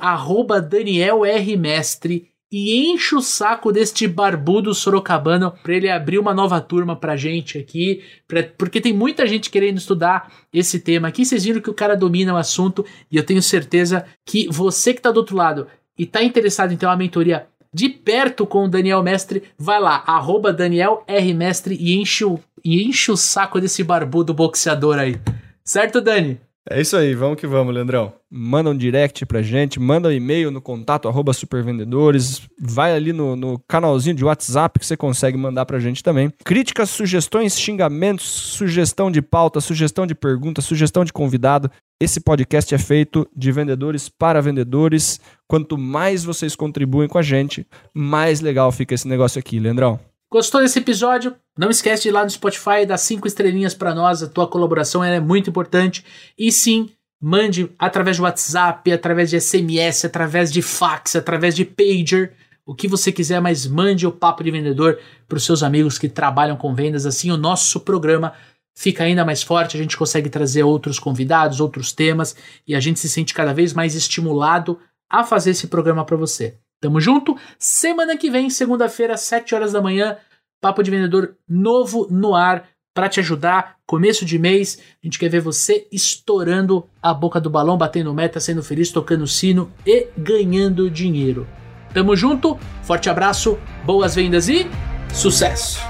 @danielrmestre e enche o saco deste barbudo sorocabano para ele abrir uma nova turma pra gente aqui, pra, porque tem muita gente querendo estudar esse tema aqui. Vocês viram que o cara domina o assunto e eu tenho certeza que você que tá do outro lado e tá interessado em ter uma mentoria de perto com o Daniel Mestre, vai lá, arroba Daniel R. Mestre e enche o, e enche o saco desse barbudo boxeador aí. Certo, Dani? É isso aí, vamos que vamos, Leandrão. Manda um direct pra gente, manda um e-mail no contato arroba supervendedores, vai ali no, no canalzinho de WhatsApp que você consegue mandar pra gente também. Críticas, sugestões, xingamentos, sugestão de pauta, sugestão de pergunta, sugestão de convidado. Esse podcast é feito de vendedores para vendedores. Quanto mais vocês contribuem com a gente, mais legal fica esse negócio aqui, Leandrão. Gostou desse episódio? Não esquece de ir lá no Spotify e dar cinco estrelinhas para nós. A tua colaboração é muito importante. E sim, mande através de WhatsApp, através de SMS, através de fax, através de pager, o que você quiser, mas mande o papo de vendedor para os seus amigos que trabalham com vendas. Assim, o nosso programa fica ainda mais forte. A gente consegue trazer outros convidados, outros temas e a gente se sente cada vez mais estimulado a fazer esse programa para você. Tamo junto. Semana que vem, segunda-feira, 7 horas da manhã, Papo de Vendedor novo no ar para te ajudar. Começo de mês, a gente quer ver você estourando a boca do balão, batendo meta, sendo feliz, tocando sino e ganhando dinheiro. Tamo junto, forte abraço, boas vendas e sucesso!